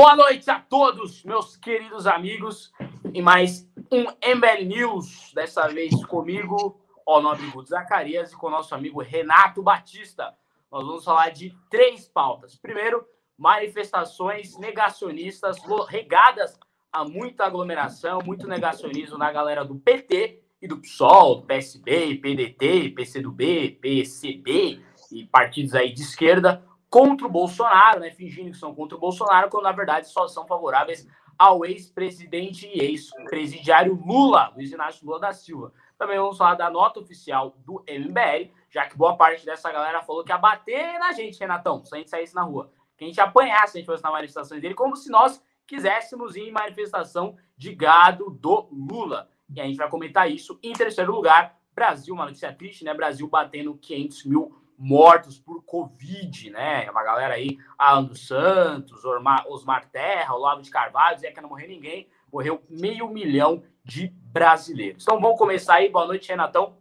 Boa noite a todos, meus queridos amigos, e mais um MBL News, dessa vez comigo, o nosso amigo Zacarias, e com nosso amigo Renato Batista. Nós vamos falar de três pautas. Primeiro, manifestações negacionistas regadas a muita aglomeração, muito negacionismo na galera do PT e do PSOL, PSB, PDT, PCdoB, PCB e partidos aí de esquerda contra o Bolsonaro, né, fingindo que são contra o Bolsonaro, quando na verdade só são favoráveis ao ex-presidente e ex-presidiário Lula, Luiz Inácio Lula da Silva. Também vamos falar da nota oficial do MBL, já que boa parte dessa galera falou que ia bater na gente, Renatão, se a gente saísse na rua. Que a gente apanhasse se a gente fosse na manifestação dele, como se nós quiséssemos ir em manifestação de gado do Lula. E a gente vai comentar isso. Em terceiro lugar, Brasil, uma notícia triste, né? Brasil batendo 500 mil mortos por Covid, né? Uma galera aí, Alan dos Santos, Osmar, Osmar Terra, Olavo de Carvalho, dizia que não morreu ninguém, morreu meio milhão de brasileiros. Então vamos começar aí. Boa noite, Renatão.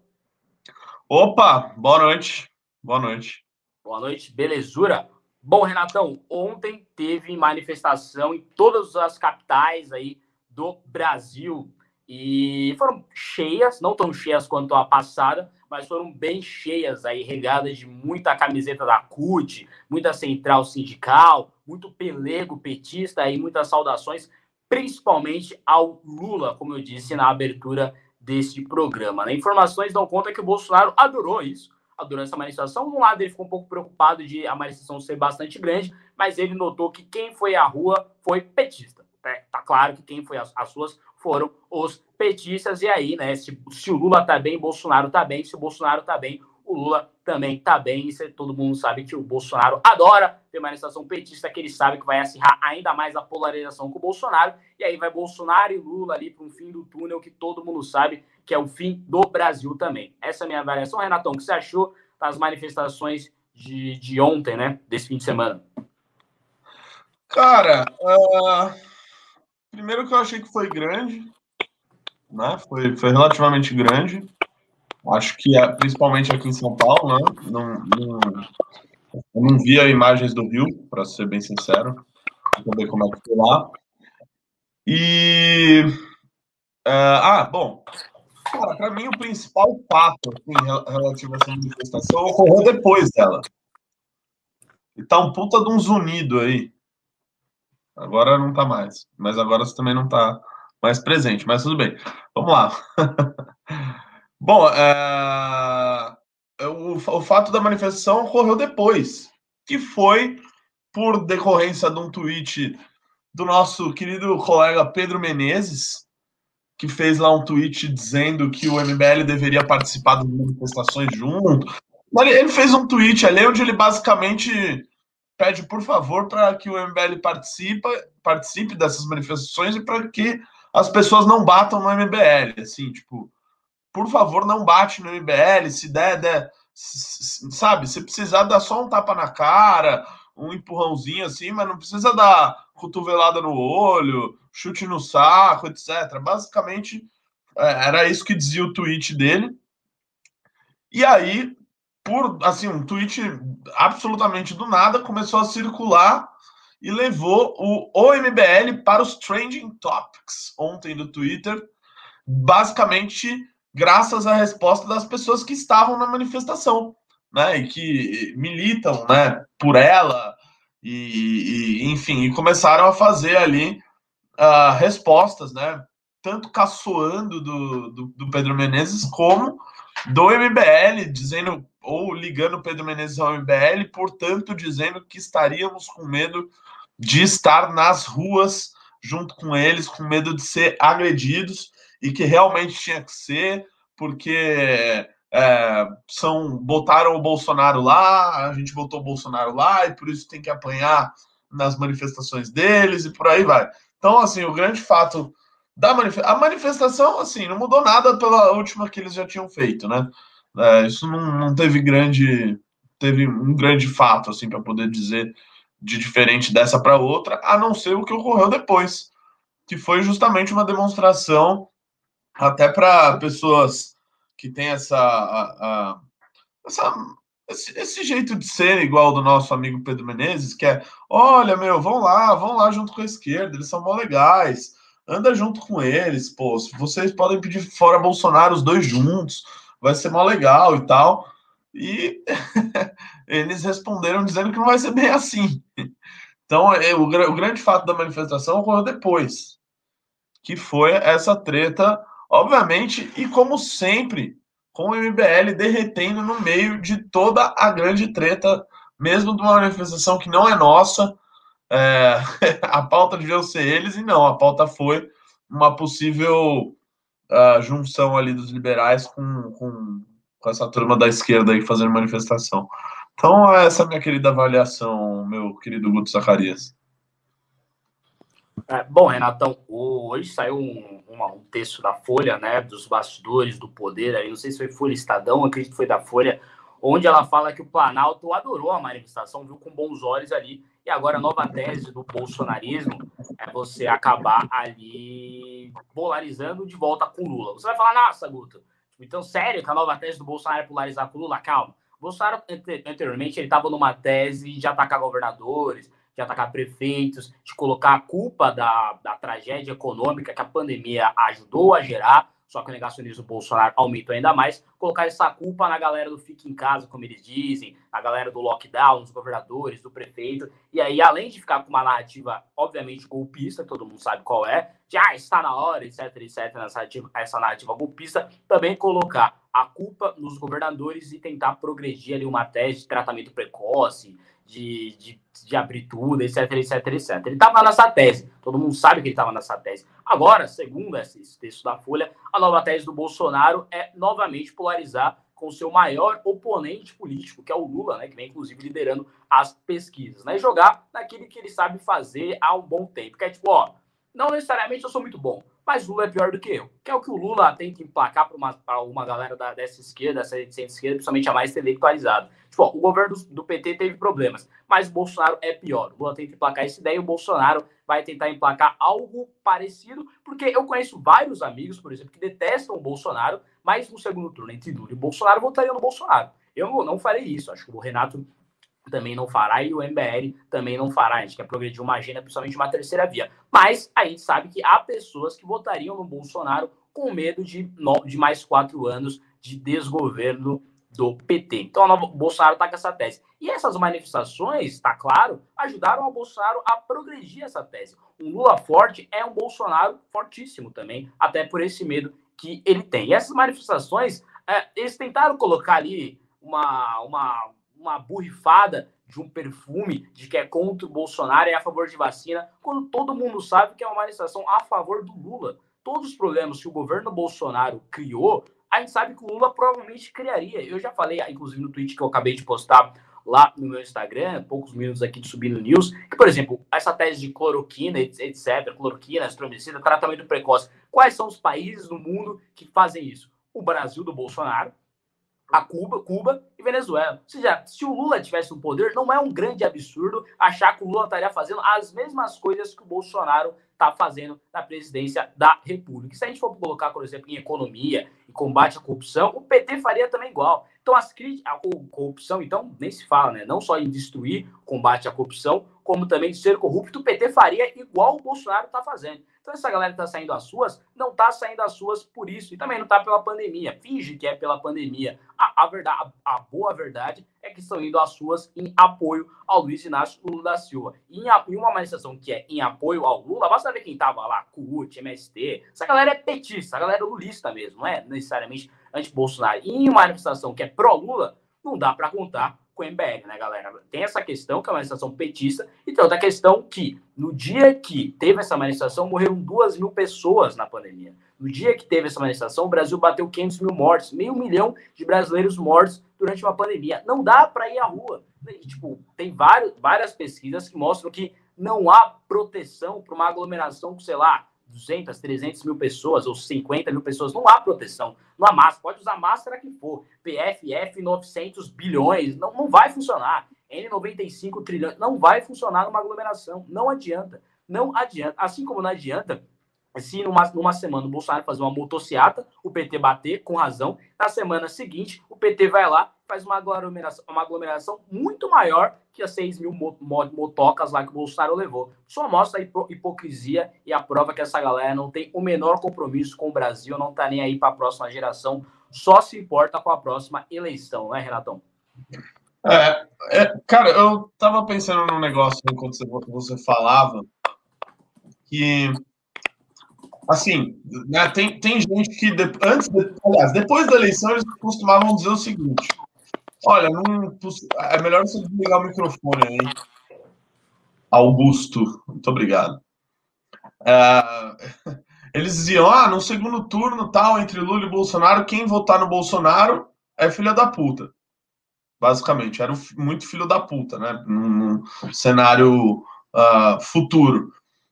Opa, boa noite. Boa noite. Boa noite, belezura. Bom, Renatão, ontem teve manifestação em todas as capitais aí do Brasil e foram cheias, não tão cheias quanto a passada, mas foram bem cheias aí, regadas de muita camiseta da CUT, muita central sindical, muito pelego petista e muitas saudações, principalmente ao Lula, como eu disse na abertura deste programa. Né? Informações dão conta que o Bolsonaro adorou isso, adorou essa manifestação. Um lado ele ficou um pouco preocupado de a manifestação ser bastante grande, mas ele notou que quem foi à rua foi petista. É, tá claro que quem foi às, suas foram os petistas. E aí, né, se, se o Lula tá bem, Bolsonaro tá bem. Se o Bolsonaro tá bem, o Lula também tá bem. E todo mundo sabe que o Bolsonaro adora ter manifestação petista, que ele sabe que vai acirrar ainda mais a polarização com o Bolsonaro. E aí vai Bolsonaro e Lula ali para um fim do túnel que todo mundo sabe que é o fim do Brasil também. Essa é a minha avaliação. Renatão, o que você achou das manifestações de, de ontem, né? Desse fim de semana? Cara, uh Primeiro que eu achei que foi grande, né? Foi, foi relativamente grande. Acho que é, principalmente aqui em São Paulo, né? Não, não, não via imagens do Rio, para ser bem sincero, para ver como é que foi lá. E uh, ah, bom, cara, para mim o principal fato assim, relativo a essa manifestação ocorreu depois dela. E tá um puta de um zunido aí. Agora não está mais. Mas agora você também não está mais presente. Mas tudo bem. Vamos lá. Bom, é... o, o fato da manifestação ocorreu depois, que foi por decorrência de um tweet do nosso querido colega Pedro Menezes, que fez lá um tweet dizendo que o MBL deveria participar das manifestações junto. Ele fez um tweet ali onde ele basicamente pede, por favor, para que o MBL participe, participe dessas manifestações e para que as pessoas não batam no MBL. Assim, tipo, por favor, não bate no MBL. Se der, der sabe, se precisar, dá só um tapa na cara, um empurrãozinho assim, mas não precisa dar cotovelada no olho, chute no saco, etc. Basicamente, é, era isso que dizia o tweet dele. E aí, por assim, um tweet absolutamente do nada começou a circular e levou o OMBL para os trending topics ontem do Twitter, basicamente graças à resposta das pessoas que estavam na manifestação, né, e que militam, né, por ela e, e enfim, e começaram a fazer ali uh, respostas, né, tanto caçoando do, do, do Pedro Menezes como do MBL, dizendo ou ligando Pedro Menezes ao MBL, portanto, dizendo que estaríamos com medo de estar nas ruas junto com eles, com medo de ser agredidos e que realmente tinha que ser, porque é, são botaram o Bolsonaro lá, a gente botou o Bolsonaro lá e por isso tem que apanhar nas manifestações deles e por aí vai. Então, assim, o grande fato da manifestação, a manifestação, assim, não mudou nada pela última que eles já tinham feito, né? É, isso não, não teve grande teve um grande fato assim para poder dizer de diferente dessa para outra, a não ser o que ocorreu depois, que foi justamente uma demonstração até para pessoas que têm essa, a, a, essa esse, esse, jeito de ser igual do nosso amigo Pedro Menezes, que é, olha, meu, vão lá, vão lá junto com a esquerda, eles são mó legais, anda junto com eles, pô, vocês podem pedir fora Bolsonaro os dois juntos, vai ser mó legal e tal. E eles responderam dizendo que não vai ser bem assim. Então, é, o, grande fato da manifestação ocorreu depois, que foi essa treta, obviamente, e como sempre, com o MBL derretendo no meio de toda a grande treta, mesmo de uma manifestação que não é nossa. É, a pauta devia ser eles, e não, a pauta foi uma possível uh, junção ali dos liberais com, com, com, essa turma da esquerda aí fazendo manifestação. Então, essa é a minha querida avaliação, meu querido Guto Zacarias. É, bom, Renatão, hoje saiu um, um, um, texto da Folha, né, dos bastidores do poder, aí não sei se foi Folha Estadão, acredito que foi da Folha, onde ela fala que o Planalto adorou a manifestação, viu com bons olhos ali, e agora a nova tese do bolsonarismo é você acabar ali polarizando de volta com Lula. Você vai falar, nossa, Guto, então sério que a nova tese do Bolsonaro é polarizar com Lula? Calma. Bolsonaro, anteriormente, ele estava numa tese de atacar governadores, de atacar prefeitos, de colocar a culpa da, da tragédia econômica que a pandemia ajudou a gerar, só que o negacionismo Bolsonaro aumentou ainda mais, colocar essa culpa na galera do fique em casa, como eles dizem, na galera do lockdown, dos governadores, do prefeito, e aí, além de ficar com uma narrativa, obviamente, golpista, todo mundo sabe qual é, de, ah, está na hora, etc, etc, essa narrativa, essa narrativa golpista, também colocar a culpa nos governadores e tentar progredir ali uma tese de tratamento precoce, de, de, de abrir tudo, etc, etc, etc. Ele estava nessa tese, todo mundo sabe que ele estava nessa tese. Agora, segundo esse texto da Folha, a nova tese do Bolsonaro é novamente polarizar com o seu maior oponente político, que é o Lula, né, que vem inclusive liderando as pesquisas, né, e jogar naquilo que ele sabe fazer há um bom tempo, que é tipo, ó, não necessariamente eu sou muito bom, mas Lula é pior do que eu. Que é o que o Lula tenta emplacar para uma, uma galera da, dessa esquerda, dessa centro-esquerda, principalmente a mais intelectualizada. Tipo, ó, o governo do, PT teve problemas, mas o Bolsonaro é pior. O Lula tenta emplacar essa ideia e o Bolsonaro vai tentar emplacar algo parecido, porque eu conheço vários amigos, por exemplo, que detestam o Bolsonaro, mas no segundo turno, entre Lula e Bolsonaro, votariam no Bolsonaro. Eu não farei isso. Acho que o Renato também não fará e o MBL também não fará. A gente quer progredir uma agenda, principalmente uma terceira via. Mas a gente sabe que há pessoas que votariam no Bolsonaro com medo de, de mais quatro anos de desgoverno do PT. Então o Bolsonaro está com essa tese. E essas manifestações, está claro, ajudaram o Bolsonaro a progredir essa tese. Um Lula forte é um Bolsonaro fortíssimo também, até por esse medo que ele tem. E essas manifestações, é, eles tentaram colocar ali uma, uma uma burrifada de um perfume de que é contra o Bolsonaro e é a favor de vacina, quando todo mundo sabe que é uma manifestação a favor do Lula. Todos os problemas que o governo Bolsonaro criou, a gente sabe que o Lula provavelmente criaria. Eu já falei, inclusive no tweet que eu acabei de postar lá no meu Instagram, poucos minutos aqui de subir no news, que, por exemplo, essa tese de cloroquina, etc., cloroquina, astromicina, tratamento precoce, quais são os países no mundo que fazem isso? O Brasil do Bolsonaro, a Cuba, Cuba e Venezuela. Ou seja, se o Lula tivesse o poder, não é um grande absurdo achar que o Lula estaria fazendo as mesmas coisas que o Bolsonaro está fazendo na presidência da República. Se a gente for colocar, por exemplo, em economia, em combate à corrupção, o PT faria também igual. Então, as à corrupção, então, nem se fala, né? Não só em destruir combate à corrupção, como também de ser corrupto, o PT faria igual o Bolsonaro está fazendo. Então, essa galera que está saindo às suas, não está saindo às suas por isso. E também não está pela pandemia. Finge que é pela pandemia. A, a verdade, a, a, boa verdade é que estão indo às suas em apoio ao Luiz Inácio Lula da Silva. E em, em uma manifestação que é em apoio ao Lula, basta ver quem estava lá, CUT, MST. Essa galera é petista, a galera é lulista mesmo, não é necessariamente anti-Bolsonaro. E em uma manifestação que é pró-Lula, não dá para contar com o MBL, né, galera? Tem essa questão, que é uma manifestação petista, e tem outra questão que, no dia que teve essa manifestação, morreram duas mil pessoas na pandemia. No dia que teve essa manifestação, o Brasil bateu 500 mil mortes, meio milhão de brasileiros mortos durante uma pandemia. Não dá para ir à rua. Tipo, tem vários, várias pesquisas que mostram que não há proteção para uma aglomeração com, sei lá, 200, 300 mil pessoas ou 50 mil pessoas, não há proteção, não há máscara, pode usar máscara que for, PFF 900 bilhões, não, não vai funcionar, N95 trilhões, não vai funcionar numa aglomeração, não adianta, não adianta, assim como não adianta se numa, numa semana o Bolsonaro fazer uma motociata, o PT bater com razão, na semana seguinte o PT vai lá faz uma aglomeração, uma aglomeração muito maior que as 6 mil motocas lá que o Bolsonaro levou. Só mostra a hipocrisia e a prova que essa galera não tem o menor compromisso com o Brasil, não tá nem aí para a próxima geração, só se importa com a próxima eleição, né, Renatão? É, é, cara, eu tava pensando num negócio enquanto você, você falava que assim, né, tem, tem gente que de, antes, de, aliás, depois da eleição eles costumavam dizer o seguinte: olha, não, é melhor você desligar o microfone aí. Augusto, muito obrigado. É, eles diziam: ah, no segundo turno, tal, entre Lula e Bolsonaro, quem votar no Bolsonaro é filha da puta. Basicamente, era muito filho da puta, né? Num, cenário uh, futuro.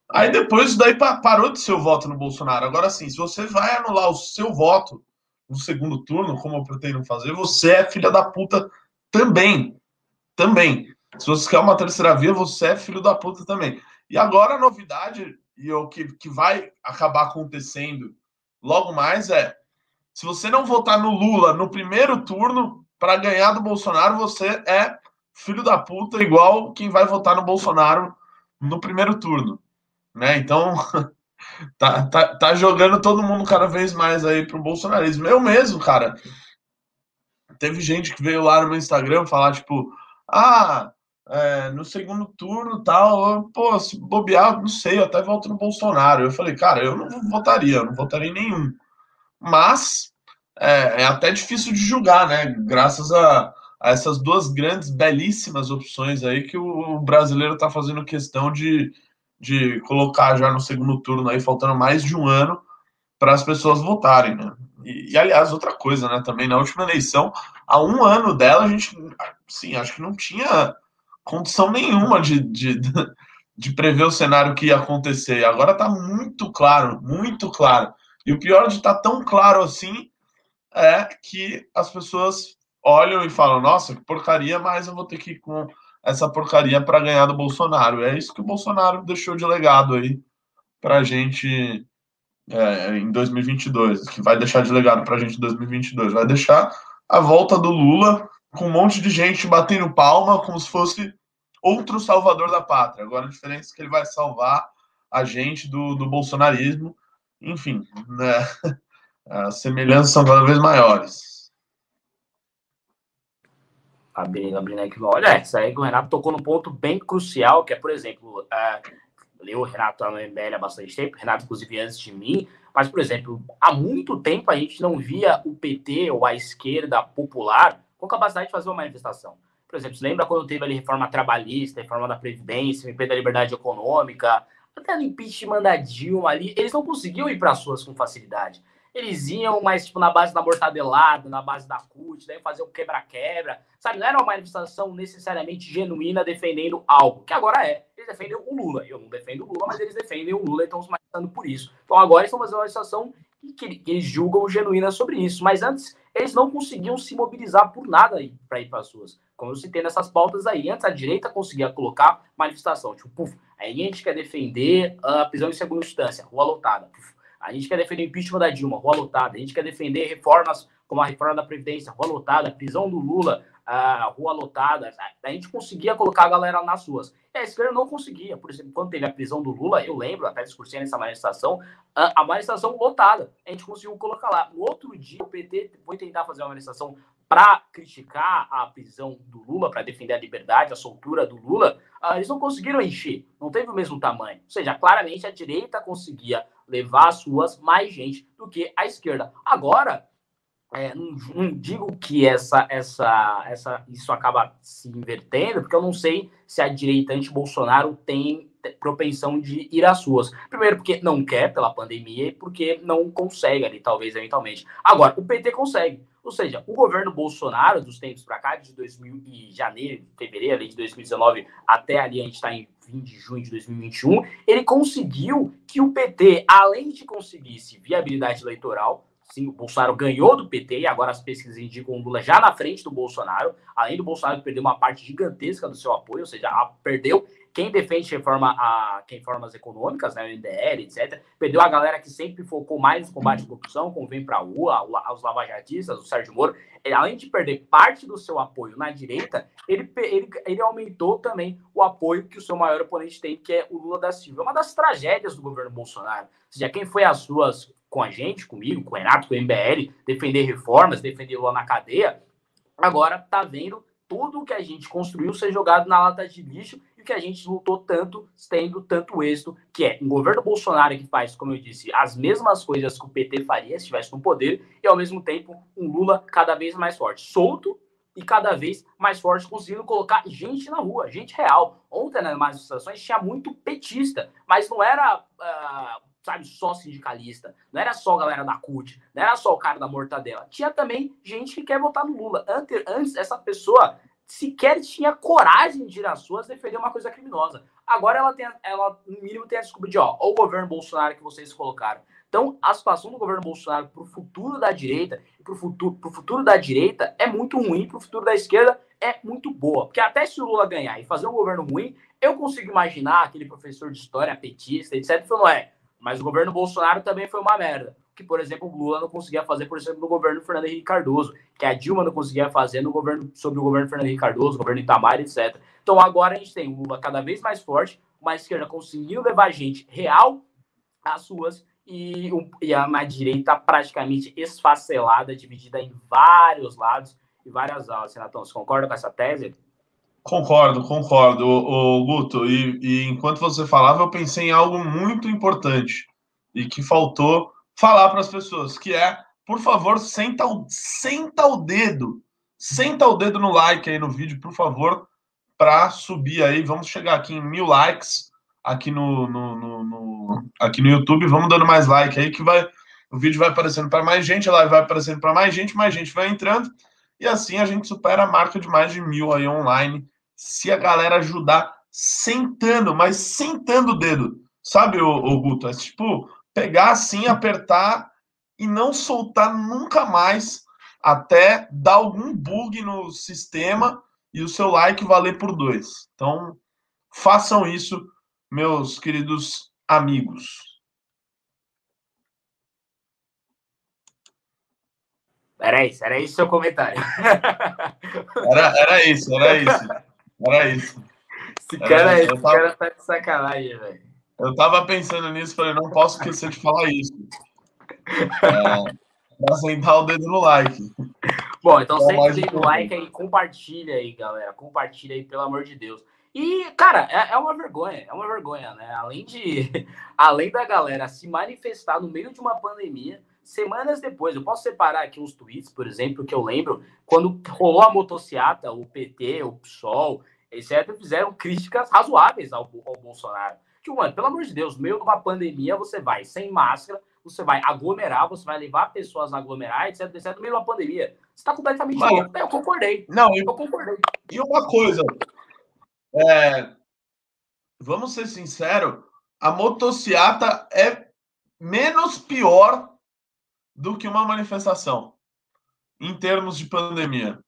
Aí depois daí parou de ser o voto no Bolsonaro. Agora sim, se você vai anular o seu voto no segundo turno, como eu pretendo fazer, você é filha da puta também. Também. Se você quer uma terceira via, você é filho da puta também. E agora a novidade, e o que, que vai acabar acontecendo logo mais é: se você não votar no Lula no primeiro turno, para ganhar do Bolsonaro, você é filho da puta, igual quem vai votar no Bolsonaro no primeiro turno né? Então, tá, tá, tá jogando todo mundo cada vez mais aí pro bolsonarismo. Eu mesmo, cara, teve gente que veio lá no meu Instagram falar, tipo, ah, é, no segundo turno tal, pô, se bobear, não sei, eu até voto no Bolsonaro. Eu falei, cara, eu não votaria, eu não votaria em nenhum. Mas é, é até difícil de julgar, né? Graças a, a, essas duas grandes, belíssimas opções aí que o brasileiro tá fazendo questão de, de colocar já no segundo turno aí, faltando mais de um ano para as pessoas votarem, né? E, e, aliás, outra coisa, né? Também na última eleição, há um ano dela, a gente, sim, acho que não tinha condição nenhuma de, de, de prever o cenário que ia acontecer. Agora está muito claro, muito claro. E o pior de estar tá tão claro assim é que as pessoas olham e falam: nossa, que porcaria, mas eu vou ter que ir com essa porcaria para ganhar do Bolsonaro. É isso que o Bolsonaro deixou de legado aí para a gente é, em 2022, que vai deixar de legado para a gente em 2022. Vai deixar a volta do Lula com um monte de gente batendo palma, como se fosse outro salvador da pátria. Agora a diferença é que ele vai salvar a gente do, do bolsonarismo. Enfim, né? as semelhanças são cada vez maiores abrir, abrir aqui. Olha, isso aí que o Renato tocou num ponto bem crucial, que é, por exemplo, uh, eu, o Renato, tá no MBL há bastante tempo, Renato, inclusive, antes de mim, mas, por exemplo, há muito tempo a gente não via o PT ou a esquerda popular com capacidade de fazer uma manifestação. Por exemplo, lembra quando teve ali reforma trabalhista, reforma da Previdência, MP da Liberdade Econômica, até no impeachment da Dilma ali, eles não conseguiam ir para as ruas com facilidade eles iam mais tipo na base da mortadelada, na base da CUT, daí fazer o quebra-quebra, sabe? Não era uma manifestação necessariamente genuína defendendo algo, que agora é. Eles defendem o Lula. Eu não defendo o Lula, mas eles defendem o Lula e estão se manifestando por isso. Então agora eles estão fazendo uma manifestação que, eles julgam genuína sobre isso. Mas antes eles não conseguiam se mobilizar por nada para ir para as ruas. Como eu citei nessas pautas aí. Antes a direita conseguia colocar manifestação, tipo, puf, aí a gente quer defender a prisão em segunda instância, rua lotada. Puf, a gente quer defender o impeachment da Dilma, rua lotada. A gente quer defender reformas como a reforma da Previdência, rua lotada. Prisão do Lula, a rua lotada. A gente conseguia colocar a galera nas ruas. E a esquerda não conseguia. Por exemplo, quando teve a prisão do Lula, eu lembro, até discursei nessa manifestação, a, manifestação lotada. A gente conseguiu colocar lá. No outro dia, o PT foi tentar fazer uma manifestação para criticar a prisão do Lula, para defender a liberdade, a soltura do Lula, uh, eles não conseguiram encher, não teve o mesmo tamanho. Ou seja, claramente a direita conseguia levar as ruas mais gente do que a esquerda. Agora, é, não, não, digo que essa, essa, essa, isso acaba se invertendo, porque eu não sei se a direita anti-Bolsonaro tem propensão de ir às ruas. Primeiro, porque não quer pela pandemia e porque não consegue ali, talvez, eventualmente. Agora, o PT consegue. Ou seja, o governo Bolsonaro, dos tempos para cá, de 2000 e janeiro, fevereiro de 2019, até ali a gente está em 20 de junho de 2021, ele conseguiu que o PT, além de conseguisse viabilidade eleitoral, sim, o Bolsonaro ganhou do PT e agora as pesquisas indicam o Lula já na frente do Bolsonaro, além do Bolsonaro perder uma parte gigantesca do seu apoio, ou seja, perdeu quem defende reforma a quem reformas econômicas, né, o MDL, etc. Perdeu a galera que sempre focou mais no combate à corrupção, como vem para a rua, os lavajatistas, o Sérgio Moro. Ele, além de perder parte do seu apoio na direita, ele, ele, ele aumentou também o apoio que o seu maior oponente tem, que é o Lula da Silva. É uma das tragédias do governo Bolsonaro. Ou seja, quem foi às ruas com a gente, comigo, com o Renato, com o MBL, defender reformas, defender Lula na cadeia, agora está vendo tudo que a gente construiu ser jogado na lata de lixo que a gente lutou tanto, tendo tanto êxito, que é um governo Bolsonaro que faz, como eu disse, as mesmas coisas que o PT faria se estivesse no poder, e ao mesmo tempo um Lula cada vez mais forte, solto e cada vez mais forte, conseguindo colocar gente na rua, gente real. Ontem, nas manifestações, tinha muito petista, mas não era uh, sabe, só sindicalista, não era só a galera da CUT, não era só o cara da mortadela. Tinha também gente que quer votar no Lula. Antes, antes essa pessoa sequer tinha coragem de ir às suas defender uma coisa criminosa. Agora ela tem, ela no mínimo tem a desculpa de, ó, o governo Bolsonaro que vocês colocaram. Então, a situação do governo Bolsonaro para o futuro da direita, para o futuro, futuro da direita é muito ruim, para o futuro da esquerda é muito boa. Porque até se o Lula ganhar e fazer um governo ruim, eu consigo imaginar aquele professor de história, petista, etc., falando, é, mas o governo Bolsonaro também foi uma merda. Que, por exemplo, o Lula não conseguia fazer, por exemplo, no governo Fernando Henrique Cardoso, que a Dilma não conseguia fazer no governo sobre o governo Fernando Henrique Cardoso, governo Itamar, etc. Então agora a gente tem o Lula cada vez mais forte, uma esquerda conseguindo levar gente real às suas e, e a mais direita praticamente esfacelada, dividida em vários lados e várias aulas. Senatão, você concorda com essa tese? Concordo, concordo, o, Guto. E, e, enquanto você falava, eu pensei em algo muito importante e que faltou falar para as pessoas, que é, por favor, senta o, senta o dedo, senta o dedo no like aí no vídeo, por favor, para subir aí. Vamos chegar aqui em mil likes aqui no, no, no, no, aqui no YouTube. Vamos dando mais like aí que vai o vídeo vai aparecendo para mais gente, a live vai aparecendo para mais gente, mais gente vai entrando e assim a gente supera a marca de mais de mil aí online se a galera ajudar sentando, mas sentando o dedo. Sabe, o, Guto? É tipo pegar assim, apertar e não soltar nunca mais até dar algum bug no sistema e o seu like valer por dois. Então, façam isso, meus queridos amigos. Era isso, era isso o seu comentário. Era, era isso, era isso. Era isso. Esse cara, esse tava... cara tá de sacanagem, velho. Eu tava pensando nisso, falei, não posso esquecer de falar isso. É, sentar o dedo no like. Bom, então sempre o like aí, compartilha aí, galera. Compartilha aí, pelo amor de Deus. E, cara, é, é, uma vergonha, é uma vergonha, né? Além de, além da galera se manifestar no meio de uma pandemia, semanas depois, eu posso separar aqui uns tweets, por exemplo, que eu lembro, quando rolou a motociata, o PT, o PSOL, etc., fizeram críticas razoáveis ao, ao Bolsonaro. Mano, pelo amor de Deus, no meio de uma pandemia, você vai sem máscara, você vai aglomerar, você vai levar pessoas a aglomerar, etc, etc, no meio de uma pandemia. Você tá completamente Mas, louco. Eu concordei. Não, eu, eu concordei. E uma coisa, é, vamos ser sinceros, a motociata é menos pior do que uma manifestação em termos de pandemia.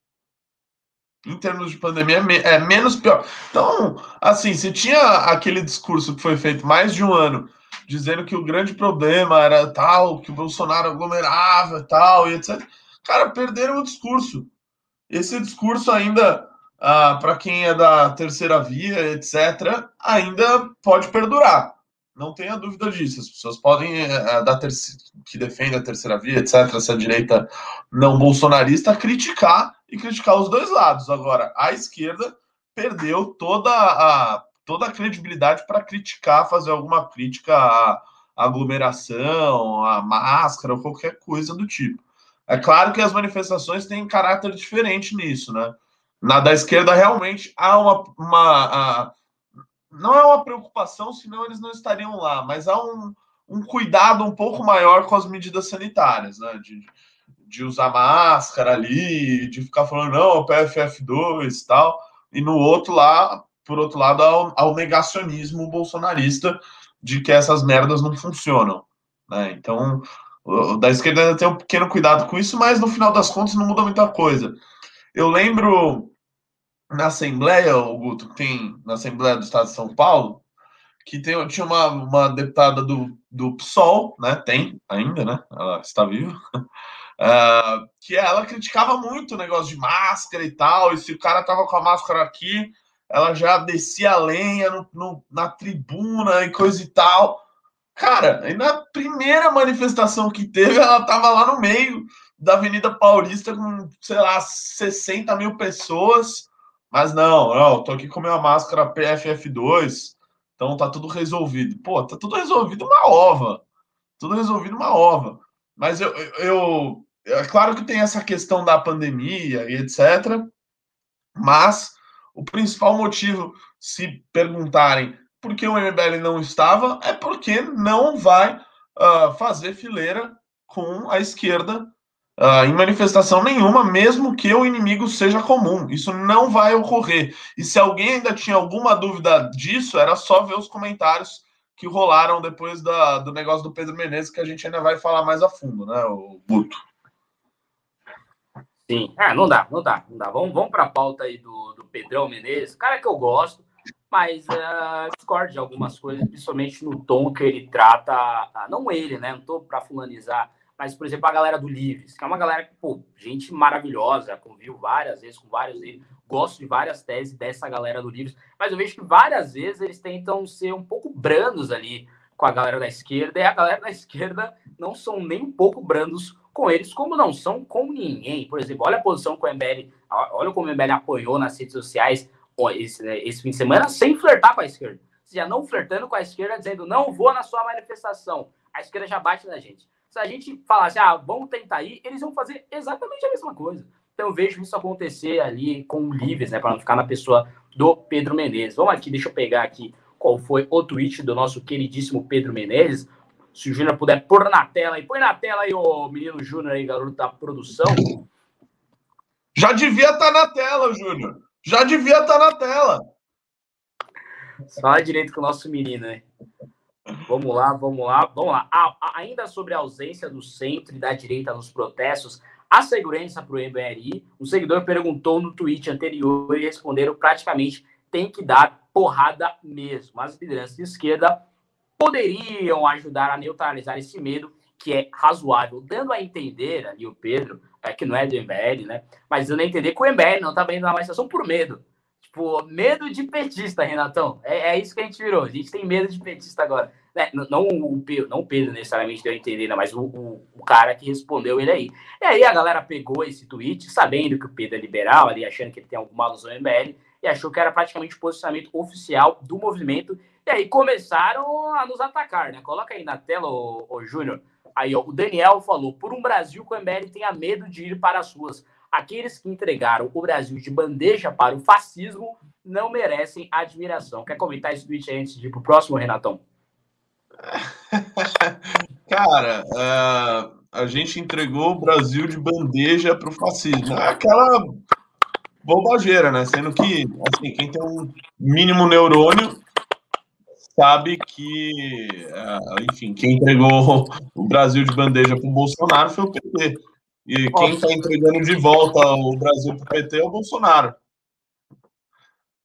Em termos de pandemia, é menos pior. Então, assim, se tinha aquele discurso que foi feito mais de um ano, dizendo que o grande problema era tal, que o Bolsonaro aglomerava tal, e etc. Cara, perderam o discurso. Esse discurso ainda, ah, para quem é da terceira via, etc., ainda pode perdurar. Não tenha dúvida disso. As pessoas podem, é, que defende a terceira via, etc., essa direita não bolsonarista, criticar e criticar os dois lados. Agora, a esquerda perdeu toda a, toda a credibilidade para criticar, fazer alguma crítica à aglomeração, à máscara ou qualquer coisa do tipo. É claro que as manifestações têm caráter diferente nisso, né? Na da esquerda, realmente há uma, uma a, não é uma preocupação, senão eles não estariam lá, mas há um, um cuidado um pouco maior com as medidas sanitárias, né? De, de usar máscara ali, de ficar falando, não, PFF2 e tal. E no outro lá, por outro lado, ao, ao negacionismo bolsonarista de que essas merdas não funcionam. Né? Então, o, da esquerda ainda tem um pequeno cuidado com isso, mas no final das contas não muda muita coisa. Eu lembro na Assembleia, o Guto, tem na Assembleia do Estado de São Paulo, que tem, tinha uma, uma deputada do, do PSOL, né? Tem ainda, né? Ela está viva. Uh, que ela criticava muito o negócio de máscara e tal, e se o cara tava com a máscara aqui, ela já descia a lenha no, no, na tribuna e coisa e tal. Cara, e na primeira manifestação que teve, ela tava lá no meio da Avenida Paulista com, sei lá, 60 mil pessoas. Mas não, não, tô aqui com minha máscara PFF2, então tá tudo resolvido. Pô, tá tudo resolvido uma ova. Tudo resolvido uma ova. Mas eu, eu, é claro que tem essa questão da pandemia e etc. Mas o principal motivo, se perguntarem por que o MBL não estava, é porque não vai uh, fazer fileira com a esquerda uh, em manifestação nenhuma, mesmo que o inimigo seja comum. Isso não vai ocorrer. E se alguém ainda tinha alguma dúvida disso, era só ver os comentários que rolaram depois da, do negócio do Pedro Menezes, que a gente ainda vai falar mais a fundo, né, o Guto? Sim, é, não dá, não dá, não dá. Vamos, vamos para a pauta aí do, do Pedrão Menezes, cara que eu gosto, mas uh, discordo de algumas coisas, principalmente no tom que ele trata, não ele, né? Não tô para fulanizar, mas, por exemplo, a galera do Livres, que é uma galera que, pô, gente maravilhosa, convivo várias vezes com vários deles, gosto de várias teses dessa galera do Livres, mas eu vejo que várias vezes eles tentam ser um pouco brandos ali com a galera da esquerda, e a galera da esquerda não são nem um pouco brandos com eles, como não são com ninguém. Por exemplo, olha a posição que o MBL, olha como o MBL apoiou nas redes sociais esse, né, esse fim de semana, sem flertar com a esquerda. Seja, não flertando com a esquerda, dizendo não vou na sua manifestação. A esquerda já bate na gente. Se a gente falasse, ah, vamos tentar ir, eles vão fazer exatamente a mesma coisa. Então eu vejo isso acontecer ali com o Livres, né, para não ficar na pessoa do Pedro Menezes. Vamos aqui, deixa eu pegar aqui qual foi o tweet do nosso queridíssimo Pedro Menezes. Se o Júnior puder pôr na tela aí, põe na tela aí o menino Júnior aí, garoto da produção. Já devia estar tá na tela, Júnior. Já devia estar tá na tela. Fala direito com o nosso menino, né? Vamos lá, vamos lá, vamos lá. A, a, ainda sobre a ausência do centro e da direita nos protestos, a segurança para o MBRI, o seguidor perguntou no tweet anterior e responderam praticamente tem que dar porrada mesmo. As lideranças de esquerda poderiam ajudar a neutralizar esse medo que é razoável, dando a entender ali o Pedro, é, que não é do MBL, né? Mas dando a entender que o MBL não está vendo na manifestação por medo. Tipo, medo de petista, Renatão. É, é, isso que a gente virou. A gente tem medo de petista agora. É, não, o Pedro, não o Pedro necessariamente deu a entender, né? mas o, o, o, cara que respondeu ele aí. E aí a galera pegou esse tweet, sabendo que o Pedro é liberal, ali achando que ele tem alguma alusão ao MBL, e achou que era praticamente o posicionamento oficial do movimento e aí começaram a nos atacar, né? Coloca aí na tela, o, o Júnior. Aí, ó, o Daniel falou: por um Brasil que o MBL tenha medo de ir para as ruas. Aqueles que entregaram o Brasil de bandeja para o fascismo não merecem admiração. Quer comentar esse tweet aí antes de ir para o próximo, Renatão? Cara, uh, a gente entregou o Brasil de bandeja para o fascismo. É aquela bobageira, né? Sendo que, assim, quem tem um mínimo neurônio sabe que, é, enfim, quem entregou o Brasil de bandeja para o Bolsonaro foi o PT. E quem está entregando de volta o Brasil para o PT é o Bolsonaro.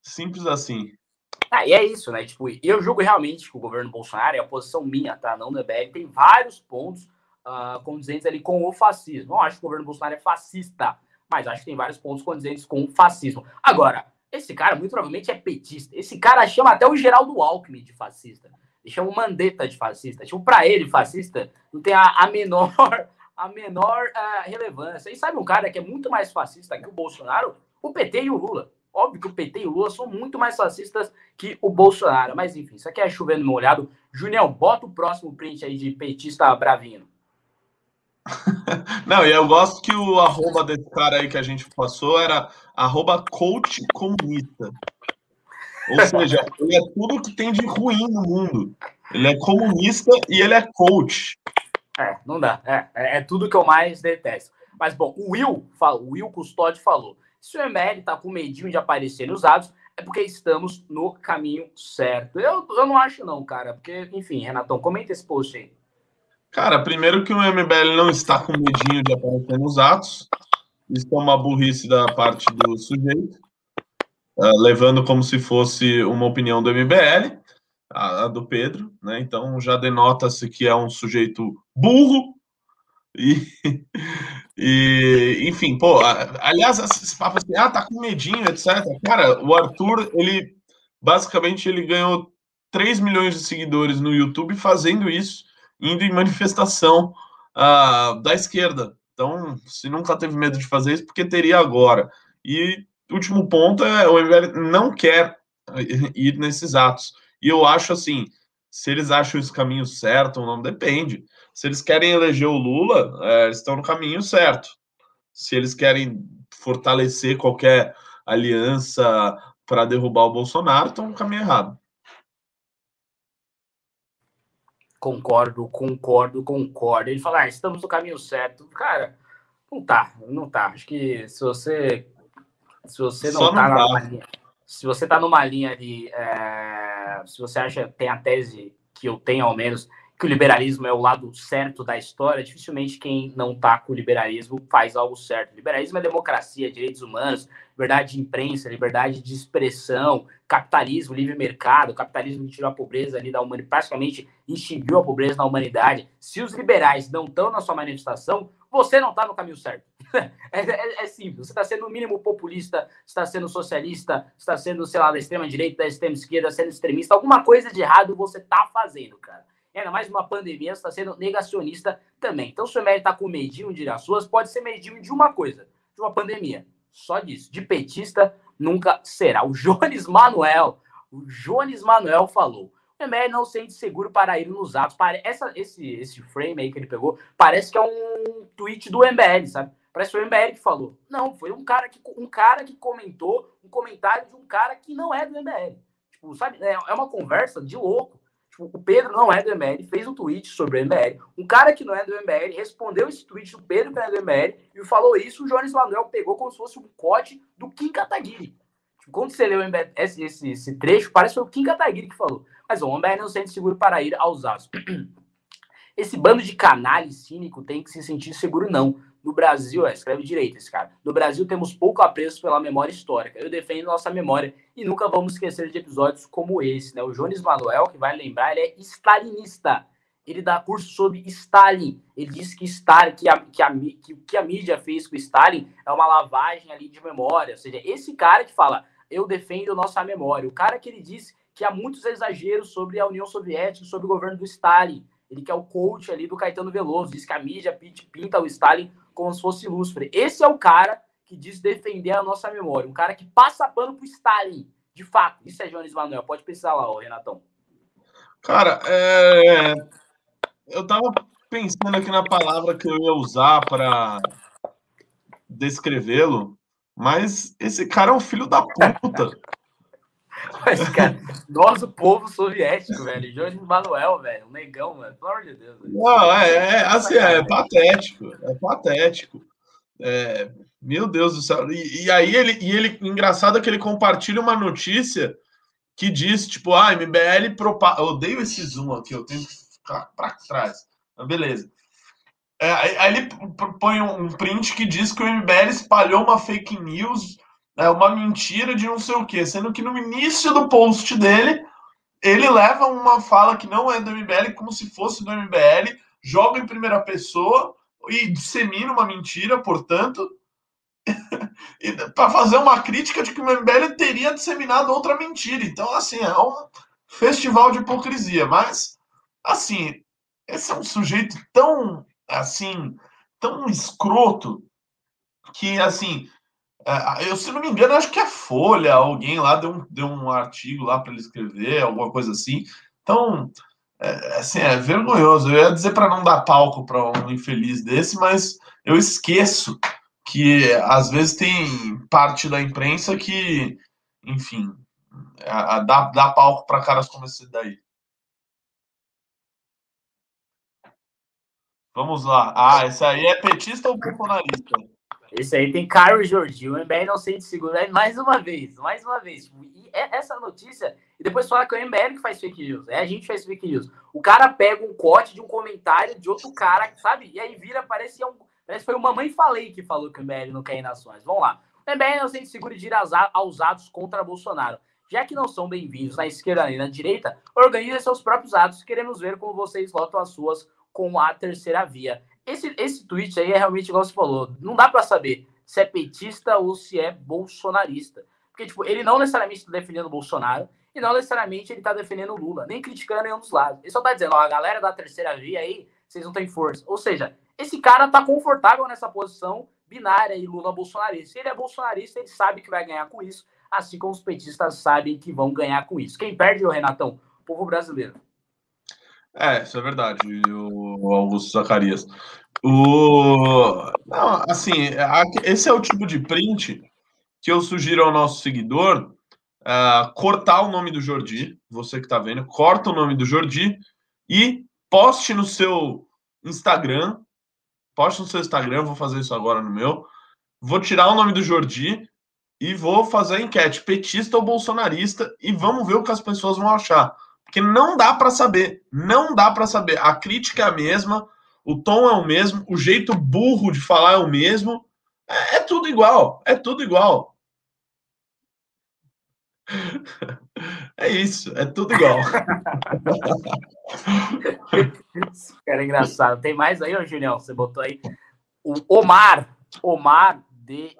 Simples assim. Ah, e é isso, né? Tipo, eu julgo realmente que o governo Bolsonaro, é a posição minha, tá? Não do EBL, tem vários pontos uh, condizentes ali com o fascismo. Não acho que o governo Bolsonaro é fascista, mas acho que tem vários pontos condizentes com o fascismo. Agora, esse cara, muito provavelmente, é petista. Esse cara chama até o Geraldo Alckmin de fascista. Ele chama o Mandetta de fascista. Tipo, para ele, fascista não tem a, a menor, a menor uh, relevância. E sabe um cara que é muito mais fascista que o Bolsonaro? O PT e o Lula. Óbvio que o PT e o Lula são muito mais fascistas que o Bolsonaro. Mas enfim, isso aqui é chovendo molhado. Junião, bota o próximo print aí de petista bravinho. Não, e eu gosto que o arroba desse cara aí que a gente passou era arroba coach comunista. Ou seja, ele é tudo que tem de ruim no mundo. Ele é comunista e ele é coach. É, não dá. É, é, é tudo que eu mais detesto. Mas, bom, o Will, o Will Custódio falou: se o ML tá com medinho de aparecer nos dados, é porque estamos no caminho certo. Eu, eu não acho, não, cara. Porque, enfim, Renatão, comenta esse post aí. Cara, primeiro que o MBL não está com medinho de aparecer nos atos. Isso é uma burrice da parte do sujeito. uh, levando como se fosse uma opinião do MBL, a, a do Pedro, né? Então já denota-se que é um sujeito burro e, e enfim, pô, aliás, esse papo assim, ah, tá com medinho, etc. Cara, o Arthur, ele basicamente ele ganhou 3 milhões de seguidores no YouTube fazendo isso, indo em manifestação uh, da esquerda. Então, se nunca teve medo de fazer isso, porque teria agora. E último ponto é o MBL não quer ir nesses atos. E eu acho assim, se eles acham esse caminho certo ou não, depende. Se eles querem eleger o Lula, é, eles estão no caminho certo. Se eles querem fortalecer qualquer aliança para derrubar o Bolsonaro, estão no caminho errado. Concordo, concordo, concordo. Ele fala, ah, estamos no caminho certo. Cara, não tá, não tá. Acho que se você se você não, Só tá não numa linha, se você tá numa linha de é, se você acha tem a tese que eu tenho ao menos que o liberalismo é o lado certo da história, dificilmente quem não está com o liberalismo faz algo certo. liberalismo é democracia, direitos humanos, liberdade de imprensa, liberdade de expressão, capitalismo, livre mercado, capitalismo que tirou a pobreza ali da humanidade, praticamente extinguiu a pobreza na humanidade. Se os liberais não estão na sua manifestação, você não está no caminho certo. É, é, é, simples. Você está sendo no mínimo populista, está sendo socialista, está sendo, sei lá, da extrema direita, da extrema esquerda, sendo extremista. Alguma coisa de errado você está fazendo, cara ainda mais uma pandemia, você está sendo negacionista também. Então, se o ML está com medinho de as suas, pode ser medinho de uma coisa, de uma pandemia. Só disso. De petista, nunca será. O Jones Manuel, o Jones Manuel falou. ML não sente seguro para ir nos atos. Essa, esse, esse frame aí que ele pegou, parece que é um tweet do MBL, sabe? Parece que foi o MBL que falou. Não, foi um cara que, um cara que comentou um comentário de um cara que não é do MBL. Tipo, sabe? É, é uma conversa de louco. Tipo, o Pedro não é do MBL, fez um tweet sobre o MBL. Um cara que não é do MBL respondeu esse tweet do Pedro que não é do MBL e falou isso. O Jones Manuel pegou como se fosse um cote do Kim Kataguiri. Tipo, quando você leu esse, esse, esse, trecho, parece que foi o Kim Kataguiri que falou. Mas o MBL não sente seguro para ir aos atos. Esse bando de canalha cínico tem que se sentir seguro, não. No Brasil, é, escreve direito esse cara. No Brasil temos pouco apreço pela memória histórica. Eu defendo nossa memória e nunca vamos esquecer de episódios como esse, né? O Jones Manuel, que vai lembrar, ele é stalinista. Ele dá curso sobre Stalin. Ele diz que Stalin, que a, que a, que, que a mídia fez com Stalin é uma lavagem ali de memória. Ou seja, esse cara que fala, eu defendo nossa memória. O cara que ele diz que há muitos exageros sobre a União Soviética, sobre o governo do Stalin. Ele que é o coach ali do Caetano Veloso, diz que a mídia pinta o Stalin como se fosse Lúcifer. Esse é o cara que diz defender a nossa memória. Um cara que passa pano pro Stalin. De fato, isso é Jones Manuel. Pode pensar lá, ó, Renatão. Cara, é... eu tava pensando aqui na palavra que eu ia usar para descrevê-lo, mas esse cara é um filho da puta. Mas, cara, nós, o povo soviético, velho. Jorge Manuel, velho. Um negão, velho. Pelo amor de Deus. Velho. Não, é, é assim, é patético. É patético. É, meu Deus do céu. E, e, aí ele, e ele, engraçado é que ele compartilha uma notícia que diz, tipo, ah, MBL propaga. Odeio esse zoom aqui, eu tenho que ficar pra trás. Mas beleza. É, aí ele põe um print que diz que o MBL espalhou uma fake news é uma mentira de não sei o quê, sendo que no início do post dele, ele leva uma fala que não é do MBL como se fosse do MBL, joga em primeira pessoa e dissemina uma mentira, portanto, para fazer uma crítica de que o MBL teria disseminado outra mentira. Então, assim, é um festival de hipocrisia. Mas, assim, esse é um sujeito tão, assim, tão escroto que, assim, eu, se não me engano, acho que é Folha, alguém lá deu um, deu um artigo lá para ele escrever, alguma coisa assim. Então, é, assim, é vergonhoso. Eu ia dizer para não dar palco para um infeliz desse, mas eu esqueço que às vezes tem parte da imprensa que, enfim, a, a, dá, dá palco para caras como esse daí. Vamos lá. Ah, esse aí é petista ou bolsonarista? Esse aí tem Caio Jordi, o MBL não sente seguro. É mais uma vez, mais uma vez. E é essa notícia, e depois fala que é o MBL que faz fake news. É a gente que faz fake news. O cara pega um corte de um comentário de outro cara, sabe? E aí vira, parece, um, parece que foi o Mamãe Falei que falou que o MBL não quer ir nações. Vamos lá. O MBL não se sente seguro de ir aos atos contra Bolsonaro. Já que não são bem-vindos na esquerda nem na direita, organize seus próprios atos. Queremos ver como vocês lotam as suas com a terceira via. Esse, esse tweet aí é realmente igual você falou. Não dá para saber se é petista ou se é bolsonarista. Porque, tipo, ele não necessariamente está defendendo o Bolsonaro e não necessariamente ele está defendendo o Lula, nem criticando nenhum dos lados. Ele só está dizendo, ó, a galera da terceira via aí, vocês não têm força. Ou seja, esse cara tá confortável nessa posição binária e Lula bolsonarista. Se ele é bolsonarista, ele sabe que vai ganhar com isso, assim como os petistas sabem que vão ganhar com isso. Quem perde, o Renatão? O povo brasileiro. É, isso é verdade, o Augusto Zacarias. O... Não, assim, esse é o tipo de print que eu sugiro ao nosso seguidor uh, cortar o nome do Jordi, você que está vendo, corta o nome do Jordi e poste no seu Instagram, poste no seu Instagram, vou fazer isso agora no meu, vou tirar o nome do Jordi e vou fazer a enquete, petista ou bolsonarista, e vamos ver o que as pessoas vão achar. Porque não dá para saber, não dá para saber. A crítica é a mesma, o tom é o mesmo, o jeito burro de falar é o mesmo. É, é tudo igual, é tudo igual. É isso, é tudo igual. É engraçado. Tem mais aí, Julião? Você botou aí. O Omar, Omar de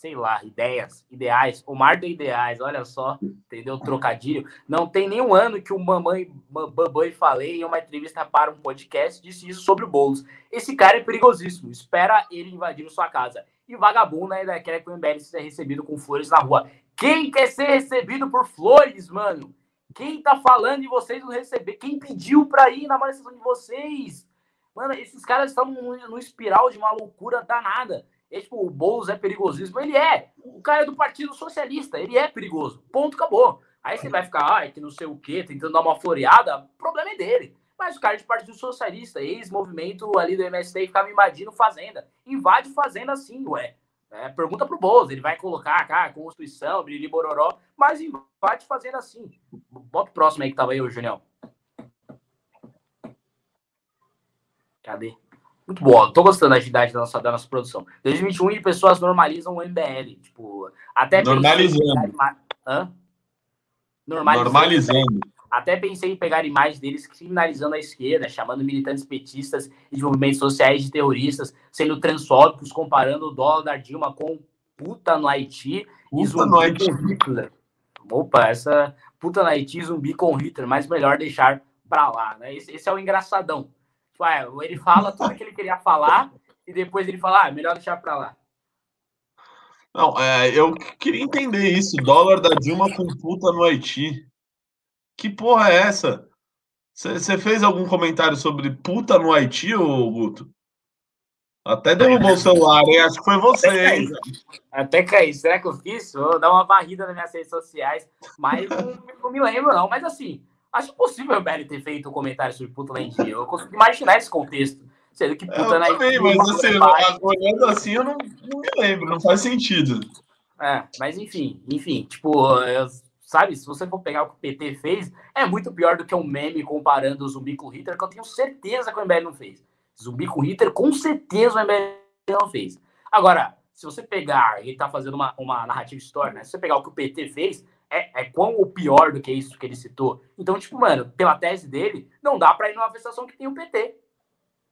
sei lá, ideias, ideais. O mar de ideais, olha só, entendeu? Trocadilho. Não tem nenhum ano que o mamãe Babãe falei em uma entrevista para um podcast disse isso sobre o Boulos. Esse cara é perigosíssimo. Espera ele invadir sua casa. E vagabundo ainda quer que o MBL seja recebido com flores na rua. Quem quer ser recebido por flores, mano? Quem tá falando de vocês não receber? Quem pediu pra ir na manifestação de vocês? Mano, esses caras estão num espiral de uma loucura danada. É, tipo, o Boulos é perigosíssimo. Ele é. O cara é do Partido Socialista. Ele é perigoso. Ponto, acabou. Aí você vai ficar, ai, que não sei o quê, tentando dar uma floreada. O problema é dele. Mas o cara é de Partido Socialista, ex-movimento ali do MST, ficava invadindo fazenda. Invade fazenda sim, ué. É, pergunta pro Boulos, ele vai colocar cá, ah, Constituição, Biriri Bororó, mas invade fazenda assim. Bota o próximo aí que tava aí, o Junião. Cadê? Muito boa. Tô gostando da agilidade da nossa, da nossa produção. 2021 pessoas normalizam o MBL. Tipo, até normalizando. Hã? Normalizando. normalizando. Até pensei em pegar imagens deles criminalizando a esquerda, chamando militantes petistas e de movimentos sociais de terroristas, sendo transfóbicos, comparando o dólar da Dilma com puta no Haiti puta e zumbi no Haiti. com Hitler. Opa, essa puta no Haiti zumbi com Hitler, mas melhor deixar pra lá, né? Esse, esse é o engraçadão. Tipo, ele fala tudo que ele queria falar e depois ele fala, ah, melhor deixar para lá. Não, é, eu queria entender isso. Dólar da Dilma com puta no Haiti. Que porra é essa? Você fez algum comentário sobre puta no Haiti, ô Guto? Até derrubou o celular, hein? Acho que foi você, Até hein? Até caí. Será que eu fiz? Vou dar uma varrida nas minhas redes sociais. Mas não, não me lembro, não. Mas assim, Acho possível o Belly ter feito um comentário sobre puta na India. Eu consigo imaginar esse contexto. Sendo que puta na India. Mas assim, olhando assim, eu não, não, me lembro, não faz sentido. É, mas enfim, enfim, tipo, eu, sabe, se você for pegar o que o PT fez, é muito pior do que um meme comparando o zumbi com o Hitler, que eu tenho certeza que o MBL não fez. Zumbi com Hitler, com certeza o MBL não fez. Agora, se você pegar, ele tá fazendo uma, uma narrativa histórica, né? Se você pegar o que o PT fez, é, é quão o pior do que isso que ele citou. Então, tipo, mano, pela tese dele, não dá para ir numa manifestação que tem o PT.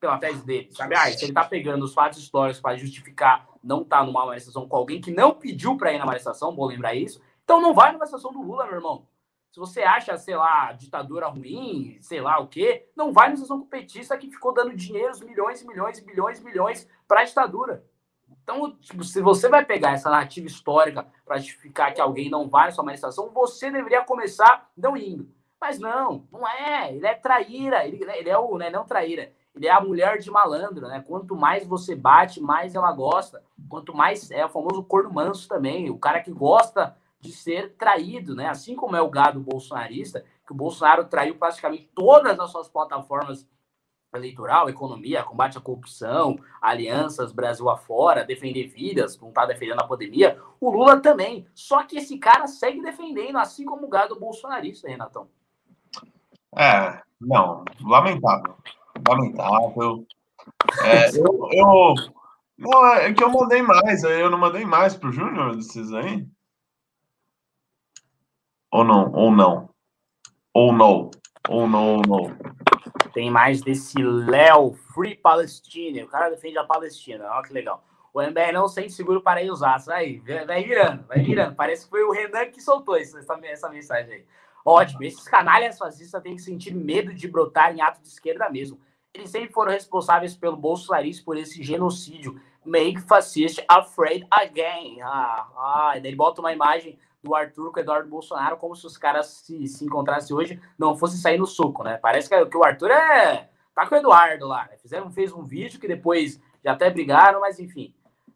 Pela tese dele, sabe? Ah, se ele tá pegando os fatos históricos para justificar não tá numa manifestação com alguém que não pediu para ir na manifestação, vou lembrar isso, então não vai na manifestação do Lula, meu irmão. Se você acha, sei lá, ditadura ruim, sei lá o quê, não vai na manifestação com o petista que ficou dando dinheiro, milhões, milhões, bilhões, milhões para a ditadura. Então, tipo, se você vai pegar essa narrativa histórica para justificar que alguém não vai na sua manifestação, você deveria começar não indo. Mas não, não é. Ele é traíra. Ele, ele é o, né, não traíra. Ele é a mulher de malandro, né? Quanto mais você bate, mais ela gosta. Quanto mais é o famoso corno manso também, o cara que gosta de ser traído, né? Assim como é o gado bolsonarista, que o Bolsonaro traiu praticamente todas as suas plataformas eleitoral, economia, combate à corrupção, alianças Brasil afora, defender vidas, não está defendendo a pandemia, o Lula também. Só que esse cara segue defendendo, assim como o gado bolsonarista, Renatão. É, não, lamentável. Lamentável. É, eu, eu, Não, é que eu mandei mais, eu não mandei mais pro Júnior desses aí? Ou não? Ou não? Ou não? Ou não, ou não? Tem mais desse Léo Free Palestine. O cara defende a Palestina. Olha que legal. O MBR não sente seguro para ir usar. Aí, vai virando, vai virando. Parece que foi o Renan que soltou essa, essa mensagem aí. Ótimo. Esses canalhas fascistas têm que sentir medo de brotar em ato de esquerda mesmo. Eles sempre foram responsáveis pelo bolsonarismo por esse genocídio. Make fascist afraid again. Ah, ah, e daí ele bota uma imagem do Arthur com o Eduardo Bolsonaro, como se os caras se, se encontrassem hoje, não fossem sair no soco, né? Parece que, que o Arthur é. tá com o Eduardo lá, né? Fizeram, fez um vídeo que depois já até brigaram, mas enfim.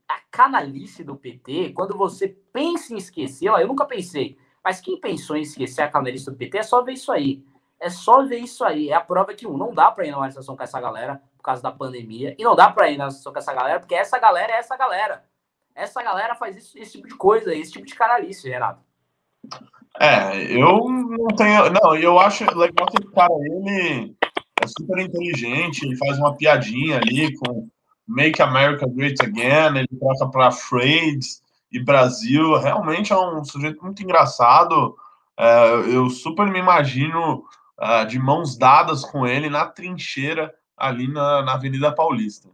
A canalice do PT, quando você pensa em esquecer, ó, eu nunca pensei, mas quem pensou em esquecer a canalice do PT é só ver isso aí. É só ver isso aí. É a prova que, um, não dá para ir na manifestação com essa galera por causa da pandemia, e não dá para ir na manifestação com essa galera, porque essa galera é essa galera. Essa galera faz isso, esse tipo de coisa, esse tipo de canalice, Renato. É, eu não tenho. Não, eu acho legal que esse cara, ele é super inteligente, ele faz uma piadinha ali com Make America Great Again, ele troca para Afraid e Brasil. Realmente é um sujeito muito engraçado. É, eu super me imagino uh, de mãos dadas com ele na trincheira ali na, na Avenida Paulista.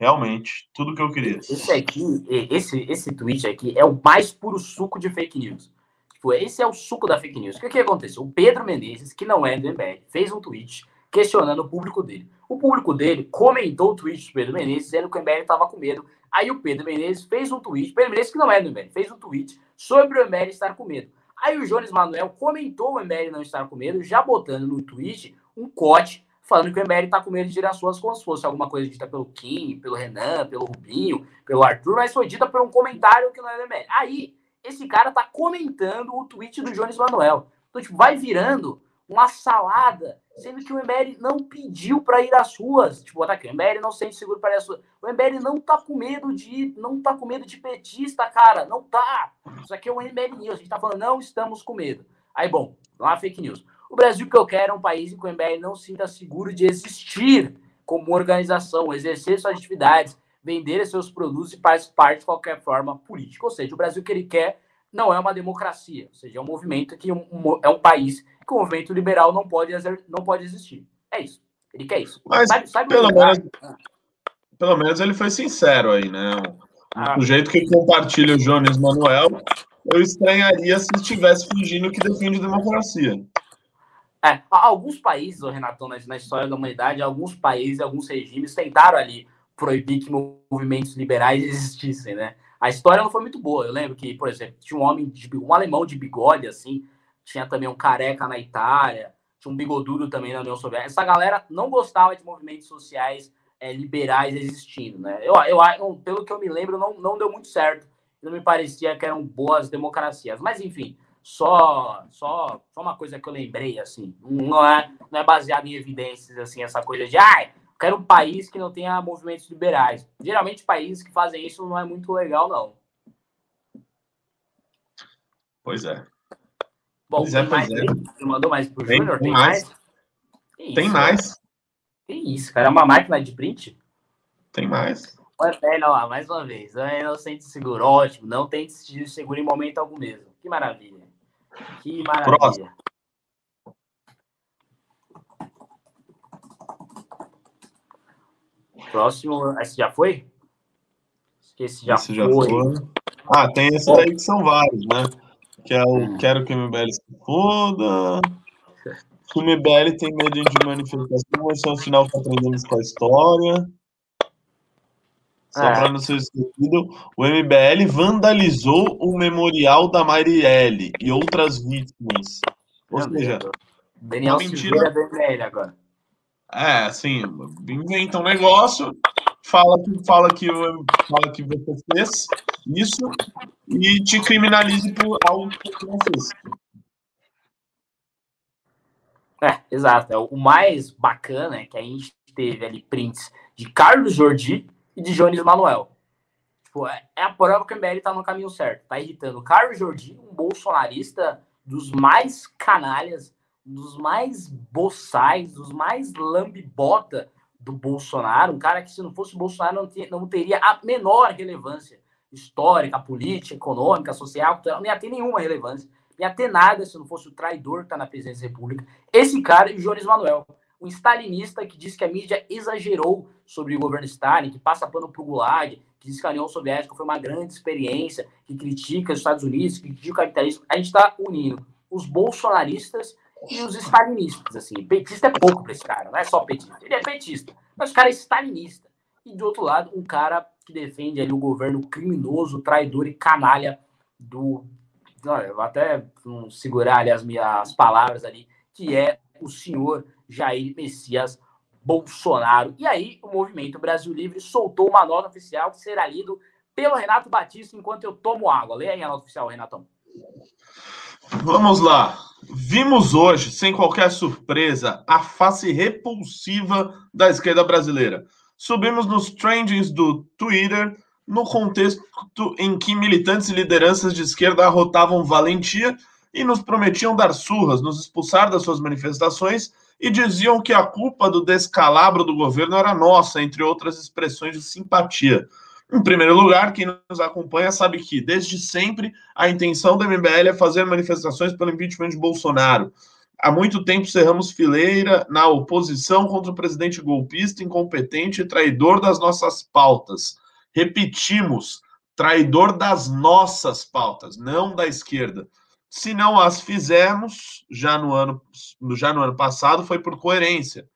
Realmente, tudo que eu queria. Esse aqui, esse, esse tweet aqui é o mais puro suco de fake news. Tipo, esse é o suco da fake news. O que, que aconteceu? O Pedro Menezes, que não é do MBL, fez um tweet questionando o público dele. O público dele comentou o tweet do Pedro Menezes, dizendo que o MBL estava com medo. Aí o Pedro Menezes fez um tweet, Pedro Menezes, que não é do fez um tweet sobre o MBL estar com medo. Aí o Jones Manuel comentou o MBL não estar com medo, já botando no tweet um cote falando que o MBL tá com medo de tirar suas como se fosse alguma coisa dita pelo Kim, pelo Renan, pelo Rubinho, pelo Arthur, mas foi dita por um comentário que não é do MBL. Aí, esse cara tá comentando o tweet do Jones Manuel. Então, tipo, vai virando uma salada, sendo que o MBL não pediu para ir às ruas. Tipo, tá o MBL não sente seguro para ir às ruas. O MBL não tá com medo de não tá com medo de petista, cara, não tá. Isso aqui é um MBL News, a gente tá falando, não estamos com medo. Aí, bom, há fake news. O Brasil que eu quero é um país em que o MBL não se sinta seguro de existir como organização, exercer suas atividades, vender seus produtos e participar de qualquer forma política. Ou seja, o Brasil que ele quer não é uma democracia, ou seja, é um movimento que um, um, é um país que o movimento liberal não pode, não pode existir. É isso. Ele quer isso. Mas sabe, sabe pelo, menos, pelo menos ele foi sincero aí, né? Ah. Do jeito que compartilha o Jones Manuel, eu estranharia se estivesse fingindo que defende democracia. É, alguns países, Renato, na, na história da humanidade, alguns países, alguns regimes tentaram ali proibir que movimentos liberais existissem, né? A história não foi muito boa. Eu lembro que, por exemplo, tinha um homem, de, um alemão de bigode, assim, tinha também um careca na Itália, tinha um bigodudo também na União Soviética. Essa galera não gostava de movimentos sociais é, liberais existindo, né? Eu, eu, pelo que eu me lembro, não, não deu muito certo. Não me parecia que eram boas democracias. Mas, enfim, só, só, só uma coisa que eu lembrei, assim, não é, não é baseado em evidências, assim, essa coisa de, ai, ah, quero um país que não tenha movimentos liberais. Geralmente, países que fazem isso não é muito legal, não. Pois é. Bom, pois é, pois é. Você mandou mais pro Júnior? Tem, tem, mais? mais? Tem, tem mais. Que isso, cara? É uma máquina de print? Tem mais. Olha lá, mais uma vez. Não sente seguro. Ótimo. Não tem seguro em momento algum mesmo. Que maravilha. Que maravilha. Próximo. Próximo, esse já foi? Esse já, esse já foi. foi. Ah, tem esses aí que são vários, né? Que é o hum. Quero que o MBL se foda. O MBL tem medo de manifestação, esse é o sinal que aprendemos com a história. Só é. para não ser esquecido, o MBL vandalizou o memorial da Marielle e outras vítimas. Ou seja, Daniel uma mentira. do MBL agora. É, assim, inventa um negócio, fala que, fala que, fala que você fez isso e te criminalize por algo que você não fez. É, exato. É, o mais bacana é que a gente teve ali prints de Carlos Jordi, e de Jones Manuel. Tipo, é, é a prova que o MBL tá no caminho certo. Tá irritando Carlos Jordi, um bolsonarista dos mais canalhas, dos mais boçais, dos mais lambibota do Bolsonaro, um cara que se não fosse Bolsonaro não, tinha, não teria a menor relevância histórica, política, econômica, social, não ia ter nenhuma relevância, ia ter nada se não fosse o traidor que está na presidência da República. Esse cara e o Jones Manuel, um stalinista que diz que a mídia exagerou sobre o governo Stalin, que passa pano pro Gulag, que diz que a União Soviética foi uma grande experiência, que critica os Estados Unidos, que critica o capitalismo. A gente está unindo os bolsonaristas e os stalinistas. Assim. Petista é pouco para esse cara, não é só petista. Ele é petista, mas o cara é stalinista. E do outro lado, um cara que defende ali o governo criminoso, traidor e canalha do. Olha, eu vou até segurar ali as minhas palavras ali, que é o senhor Jair Messias Bolsonaro. E aí, o Movimento Brasil Livre soltou uma nota oficial que será lido pelo Renato Batista enquanto eu tomo água. Leia aí a nota oficial, Renatão. Vamos lá. Vimos hoje, sem qualquer surpresa, a face repulsiva da esquerda brasileira. Subimos nos trendings do Twitter no contexto em que militantes e lideranças de esquerda arrotavam valentia e nos prometiam dar surras, nos expulsar das suas manifestações e diziam que a culpa do descalabro do governo era nossa, entre outras expressões de simpatia. Em primeiro lugar, quem nos acompanha sabe que, desde sempre, a intenção do MBL é fazer manifestações pelo impeachment de Bolsonaro. Há muito tempo cerramos fileira na oposição contra o presidente golpista, incompetente e traidor das nossas pautas. Repetimos, traidor das nossas pautas, não da esquerda. Se não as fizermos, já no ano, já no ano passado, foi por coerência.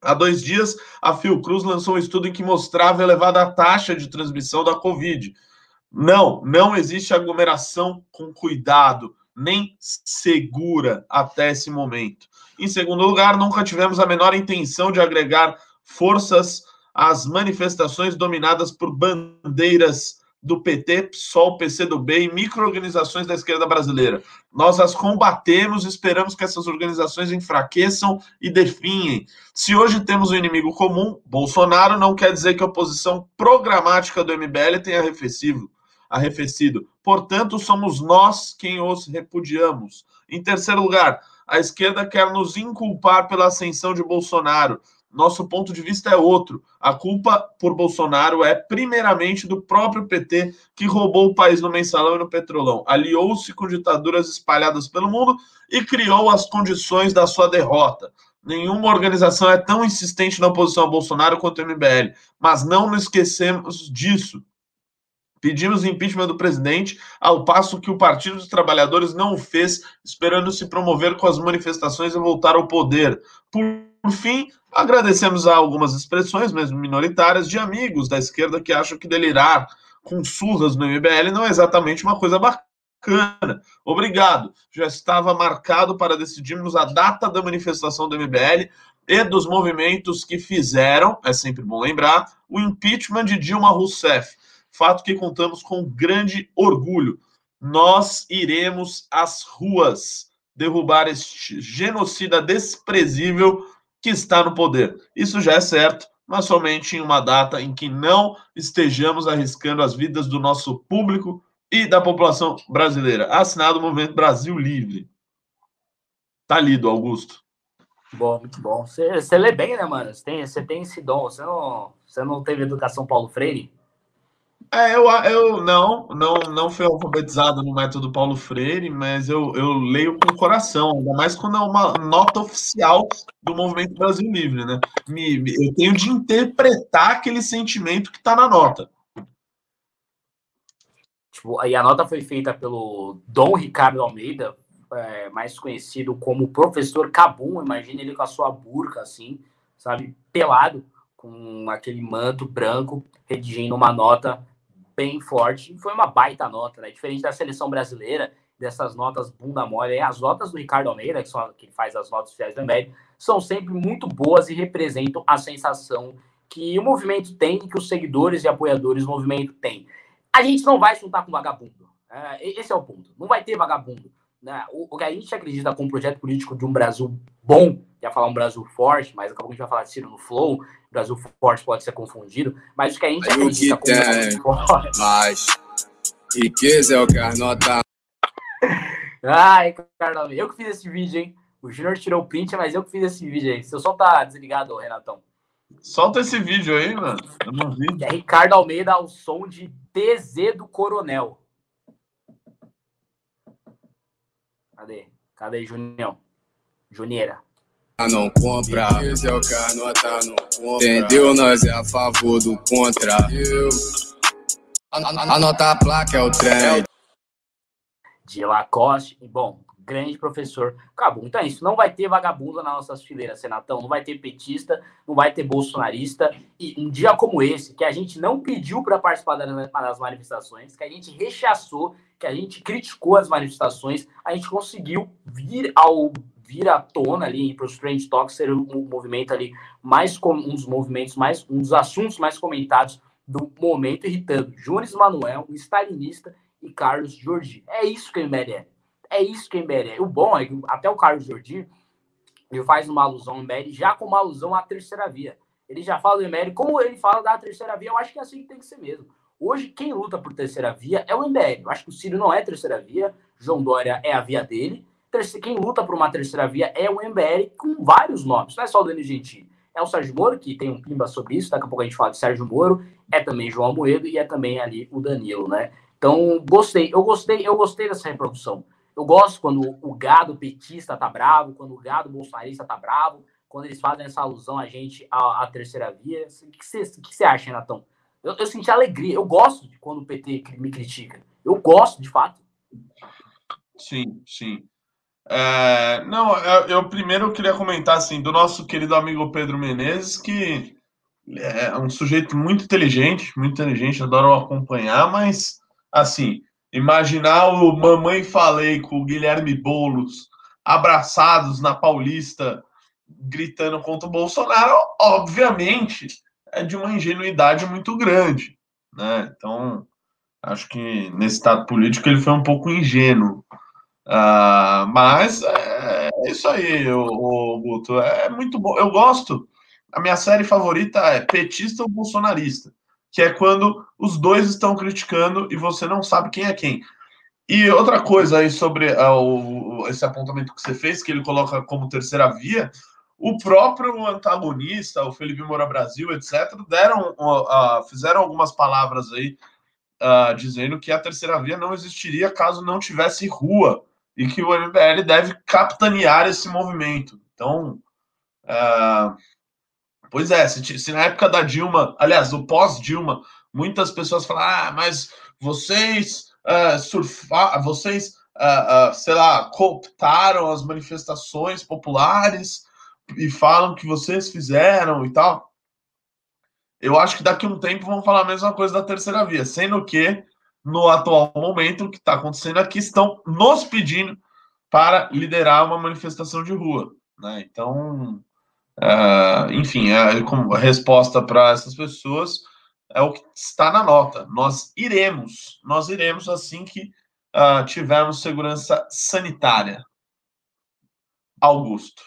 Há dois dias, a Fiocruz lançou um estudo em que mostrava elevada taxa de transmissão da Covid. Não, não existe aglomeração com cuidado, nem segura até esse momento. Em segundo lugar, nunca tivemos a menor intenção de agregar forças às manifestações dominadas por bandeiras do PT, PSOL, PCdoB e microorganizações da esquerda brasileira. Nós as combatemos, esperamos que essas organizações enfraqueçam e definhem. Se hoje temos um inimigo comum, Bolsonaro, não quer dizer que a oposição programática do MBL tenha arrefecido. arrefecido. Portanto, somos nós quem os repudiamos. Em terceiro lugar, a esquerda quer nos inculpar pela ascensão de Bolsonaro. Nosso ponto de vista é outro. A culpa por Bolsonaro é primeiramente do próprio PT, que roubou o país no mensalão e no petrolão, aliou-se com ditaduras espalhadas pelo mundo e criou as condições da sua derrota. Nenhuma organização é tão insistente na oposição a Bolsonaro quanto o MBL, mas não nos esquecemos disso. Pedimos impeachment do presidente, ao passo que o Partido dos Trabalhadores não o fez, esperando se promover com as manifestações e voltar ao poder. Por fim, agradecemos a algumas expressões, mesmo minoritárias, de amigos da esquerda que acham que delirar com surras no MBL não é exatamente uma coisa bacana. Obrigado. Já estava marcado para decidirmos a data da manifestação do MBL e dos movimentos que fizeram, é sempre bom lembrar, o impeachment de Dilma Rousseff. Fato que contamos com grande orgulho. Nós iremos às ruas derrubar este genocida desprezível que está no poder. Isso já é certo, mas somente em uma data em que não estejamos arriscando as vidas do nosso público e da população brasileira. Assinado o Movimento Brasil Livre. Tá lido, Augusto. Bom, muito bom. Você, lê bem, né, mano? Você tem, você tem esse dom. Você não, você não teve educação Paulo Freire? É, eu, eu não, não, não fui alfabetizado no método Paulo Freire, mas eu, eu leio com o coração, ainda mais quando é uma nota oficial do Movimento Brasil Livre, né? Me, eu tenho de interpretar aquele sentimento que está na nota. Tipo, e a nota foi feita pelo Dom Ricardo Almeida, é, mais conhecido como Professor Cabum, imagina ele com a sua burca, assim, sabe, pelado, com aquele manto branco, redigindo uma nota bem forte. Foi uma baita nota, né? Diferente da seleção brasileira, dessas notas bunda mole. As notas do Ricardo Almeida, que, são, que faz as notas oficiais MBL, são sempre muito boas e representam a sensação que o movimento tem que os seguidores e apoiadores do movimento têm. A gente não vai juntar com vagabundo. É, esse é o ponto. Não vai ter vagabundo. Né? O, o, que a gente acredita com um projeto político de um Brasil bom, ia falar um Brasil forte, mas acabou que a gente vai falar de Ciro no Flow, Brasil forte pode ser confundido, mas o que a gente acredita que tem, forte... Mas riqueza é o que anota. Ai, Carlos, eu que fiz esse vídeo, hein? O Junior tirou o print, mas eu que fiz esse vídeo aí. Seu som tá desligado, Renatão. Solta esse vídeo aí, mano. Eu não vi. É Ricardo Almeida ao som de TZ do Coronel. Cadê? Cadê, Junião? Junieira. Não compra, esse é o que a nota não compra. Entendeu? Nós é a favor do contra. Anota a placa, é o trem. De Lacoste. Bom, grande professor. Acabou. Então é isso. Não vai ter vagabundo nas nossas fileiras, Senatão. Não vai ter petista, não vai ter bolsonarista. E um dia como esse, que a gente não pediu para participar das manifestações, que a gente rechaçou, que a gente criticou as manifestações, a gente conseguiu vir ao vir à tona ali para os Trend Talks ser um movimento ali mais um dos movimentos mais um dos assuntos mais comentados do momento irritando Jones Manuel, um stalinista e Carlos Jordi. É isso que o MBL é. É isso que o MBL é. O bom é que até o Carlos Jordi ele faz uma alusão ao MBL já com uma alusão à terceira via. Ele já fala do MBL, como ele fala da terceira via, eu acho que é assim que tem que ser mesmo. Hoje, quem luta por terceira via é o MBL. Eu acho que o Ciro não é terceira via, João Dória é a via dele. Quem luta por uma terceira via é o MBL com vários nomes. Não é só o Dani Gentili. É o Sérgio Moro, que tem um pimba sobre isso. Daqui a pouco a gente fala de Sérgio Moro. É também João Moedo e é também ali o Danilo, né? Então, gostei. Eu gostei, eu gostei dessa reprodução. Eu gosto quando o gado petista tá bravo, quando o gado bolsonarista tá bravo, quando eles fazem essa alusão a gente à, à terceira via. O que você acha, Renatão? Eu, eu senti alegria. Eu gosto de quando o PT me critica. Eu gosto, de fato. Sim, sim. É, não, eu, eu, primeiro queria comentar assim do nosso querido amigo Pedro Menezes, que é um sujeito muito inteligente, muito inteligente, adoro acompanhar, mas assim, imaginar o Mamãe Falei com o Guilherme Boulos abraçados na Paulista, gritando contra o Bolsonaro, obviamente é de uma ingenuidade muito grande, né? Então, acho que nesse estado político ele foi um pouco ingênuo. Uh, mas é, é, isso aí, o, o Guto. É muito bom. Eu gosto. A minha série favorita é Petista ou Bolsonarista, que é quando os dois estão criticando e você não sabe quem é quem. E outra coisa aí sobre uh, o, esse apontamento que você fez, que ele coloca como terceira via, o próprio antagonista, o Felipe Moura Brasil, etc., deram, uh, fizeram algumas palavras aí dizendo que a terceira via não existiria caso não tivesse rua e que o MBL deve capitanear esse movimento. Então, uh, pois é, se, se, na época da Dilma, aliás, o pós-Dilma, muitas pessoas falam, ah, mas vocês uh, vocês, uh, sei lá, cooptaram as manifestações populares e falam que vocês fizeram e tal. Eu acho que daqui a um tempo vão falar a mesma coisa da terceira via, sendo que no atual momento, o que está acontecendo aqui, estão nos pedindo para liderar uma manifestação de rua. Né? Então, uh, enfim, a, a resposta para essas pessoas é o que está na nota. Nós iremos, nós iremos assim que uh, tivermos segurança sanitária. Augusto.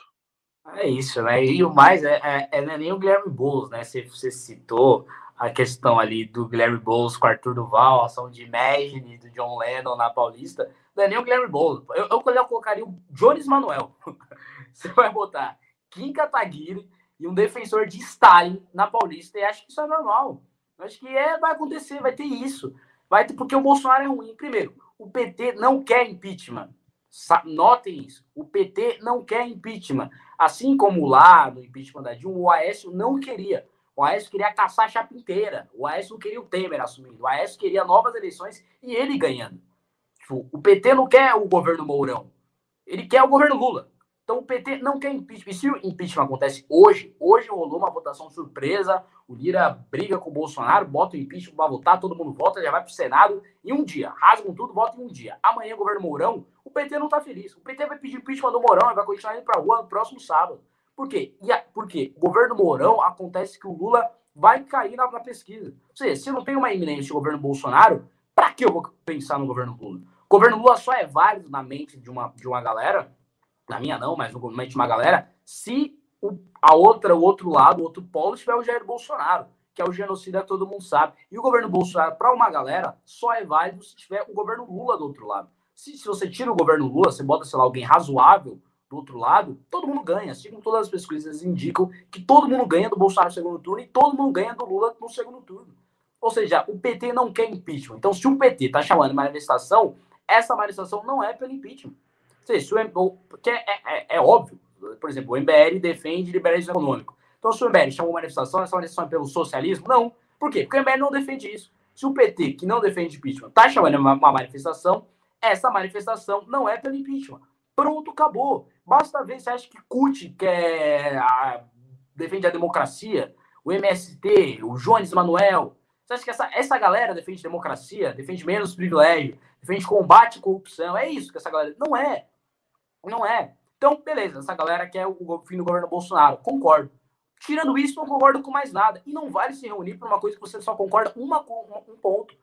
É isso, né? E o mais é, é, é nem o Guilherme Boulos, né? Você, você citou a questão ali do Guilherme Boulos com Arthur Duval, a ação de Imagine do John Lennon na Paulista, não é nem o Guilherme Boulos. Eu, eu, eu colocaria o Jones Manuel. Você vai botar Kim Kataguiri e um defensor de Stalin na Paulista, e acho que isso é normal. Acho que é, vai acontecer, vai ter isso. Vai ter, porque o Bolsonaro é ruim. Primeiro, o PT não quer impeachment. Notem isso. O PT não quer impeachment. Assim como lá no impeachment da Dilma, o Aécio não queria. O Aécio queria caçar a chapa inteira. O Aécio não queria o Temer assumindo. O Aécio queria novas eleições e ele ganhando. Tipo, o PT não quer o governo Mourão. Ele quer o governo Lula. Então o PT não quer impeachment. E se o impeachment acontece hoje, hoje rolou uma votação surpresa, o Lira briga com o Bolsonaro, bota o impeachment para votar, todo mundo vota, já vai para o Senado em um dia. Rasgam tudo, votam em um dia. Amanhã, governo Mourão, o PT não está feliz. O PT vai pedir impeachment do Mourão e vai continuar indo para rua no próximo sábado. Por quê? E a, porque o governo Mourão acontece que o Lula vai cair na, na pesquisa. Ou seja, se não tem uma iminência de governo Bolsonaro, para que eu vou pensar no governo Lula? O governo Lula só é válido na mente de uma, de uma galera, na minha não, mas no de uma galera, se o, a outra, o outro lado, o outro polo tiver o Jair Bolsonaro, que é o genocida todo mundo sabe. E o governo Bolsonaro, para uma galera, só é válido se tiver o governo Lula do outro lado. Se, se você tira o governo Lula, você bota, sei lá, alguém razoável do outro lado, todo mundo ganha. Assim como todas as pesquisas indicam que todo mundo ganha do Bolsonaro no segundo turno e todo mundo ganha do Lula no segundo turno. Ou seja, o PT não quer impeachment. Então, se o PT está chamando manifestação, essa manifestação não é pelo impeachment. Ou seja, o, que é, é, é, óbvio. Por exemplo, o MBL defende liberalismo econômico. Então, se o MBL chamou manifestação, essa manifestação é pelo socialismo? Não. Por quê? Porque o MBL não defende isso. Se o PT, que não defende impeachment, está chamando uma, uma manifestação, essa manifestação não é pelo impeachment. Pronto, acabou. Basta ver se acha que CUT, que é a, defende a democracia, o MST, o Jones Manuel. Você acha que essa, essa galera defende democracia, defende menos privilégio, defende combate à corrupção? É isso que essa galera. Não é. Não é. Então, beleza, essa galera quer o fim do governo Bolsonaro. Concordo. Tirando isso, não concordo com mais nada. E não vale se reunir por uma coisa que você só concorda uma, um ponto.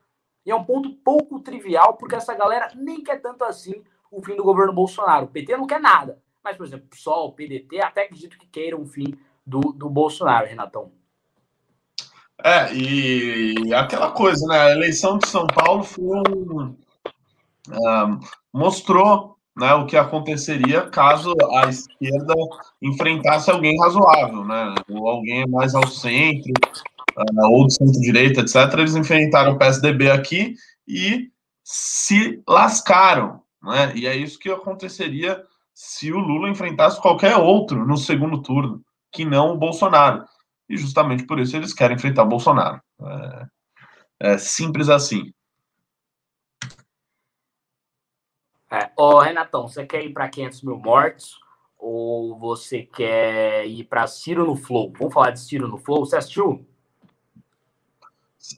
E é um ponto pouco trivial, porque essa galera nem quer tanto assim o fim do governo Bolsonaro. O PT não quer nada. Mas, por exemplo, PSOL, PDT, até acredito que queiram o fim do, do Bolsonaro, Renatão. É, e aquela coisa, né? A eleição de São Paulo foi um, um, mostrou né, o que aconteceria caso a esquerda enfrentasse alguém razoável, né? Ou alguém mais ao centro, uh, ou de centro-direita, etc. Eles enfrentaram o PSDB aqui e se lascaram, né? E é isso que aconteceria se o Lula enfrentasse qualquer outro no segundo turno, que não o Bolsonaro. E justamente por isso eles querem enfrentar o Bolsonaro. É, é simples assim. É, ô, Renatão, você quer ir para 500 mil mortos ou você quer ir para Ciro no Flow? Vamos falar de Ciro no Flow? Você assistiu?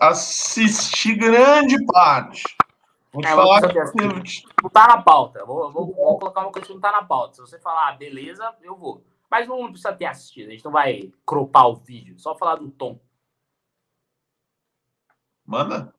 Assisti grande parte. Vou é, falar que... Não tá na pauta. Vou, vou, vou, colocar uma coisa que não tá na pauta. Se você falar, ah, beleza, eu vou. Mas não precisa ter assistido. A gente não vai cropar o vídeo. Só falar do tom. Manda.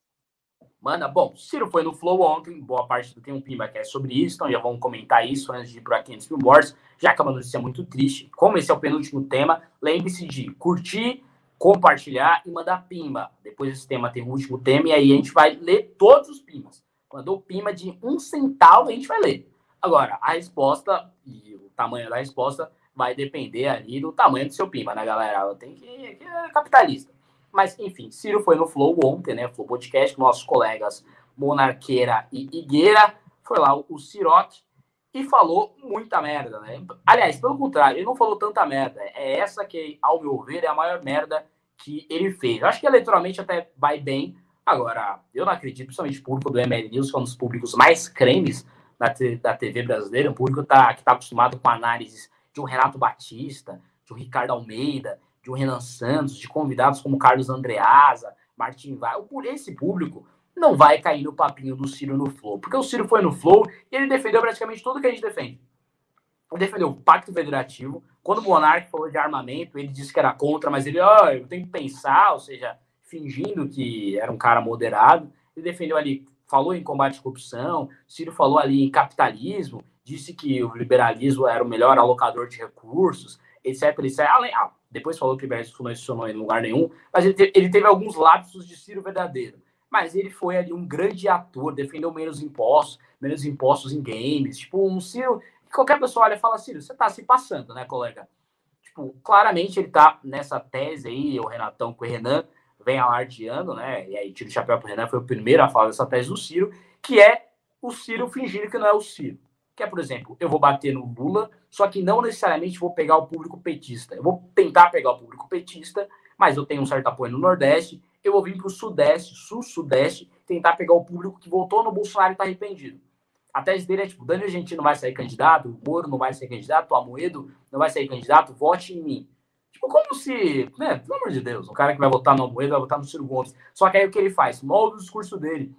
Manda. Bom, Ciro foi no Flow ontem. Boa parte do Tem um Pimba que é sobre isso. Então já vamos comentar isso antes de ir para 500 mil mortes. Já que é uma notícia muito triste. Como esse é o penúltimo tema, lembre-se de curtir, compartilhar e mandar pimba. Depois esse tema tem o último tema e aí a gente vai ler todos os pimbas. Mandou pima de um centavo, a gente vai ler. Agora, a resposta e o tamanho da resposta vai depender ali do tamanho do seu pima, né, galera? Tem que, que é capitalista. Mas, enfim, Ciro foi no Flow ontem, né? Flow Podcast, com nossos colegas Monarqueira e Higueira. Foi lá o Ciroc e falou muita merda, né? Aliás, pelo contrário, ele não falou tanta merda. É essa que, ao meu ver, é a maior merda que ele fez. Eu acho que eleitoralmente até vai bem, Agora, eu não acredito, principalmente o público do ML News, que é um dos públicos mais cremes da, da TV brasileira, um público tá, que está acostumado com análises de um Renato Batista, de um Ricardo Almeida, de um Renan Santos, de convidados como Carlos Andreasa, Martin Vai. Esse público não vai cair no papinho do Ciro no Flow, porque o Ciro foi no Flow e ele defendeu praticamente tudo que a gente defende. Ele defendeu o Pacto Federativo. Quando o Monarque falou de armamento, ele disse que era contra, mas ele, ó, oh, eu tenho que pensar, ou seja, fingindo que era um cara moderado. Ele defendeu ali, falou em combate à corrupção, Ciro falou ali em capitalismo, disse que o liberalismo era o melhor alocador de recursos, etc. etc. Além, ah, depois falou que o liberalismo não funcionou em lugar nenhum, mas ele teve, ele teve alguns lapsos de Ciro verdadeiro. Mas ele foi ali um grande ator, defendeu menos impostos, menos impostos em games. Tipo, um Ciro. Qualquer pessoa olha e fala, Ciro, você tá se passando, né, colega? Tipo, claramente ele tá nessa tese aí, o Renatão com o Renan, vem alardeando, né? E aí tira o chapéu para o Renan, foi o primeiro a falar dessa tese do Ciro, que é o Ciro fingindo que não é o Ciro. Que é, por exemplo, eu vou bater no Lula, só que não necessariamente vou pegar o público petista. Eu vou tentar pegar o público petista, mas eu tenho um certo apoio no Nordeste, eu vou vir para o Sudeste, Sul-Sudeste, tentar pegar o público que votou no Bolsonaro e está arrependido. A tese dele é tipo, Daniel Gentili não vai sair candidato, o Moro não vai sair candidato, o Amoedo não vai sair candidato, vote em mim. Tipo, como se, né, pelo amor de Deus, o cara que vai votar no Amoedo vai votar no Ciro Gomes. Só que aí o que ele faz? Molda o discurso dele.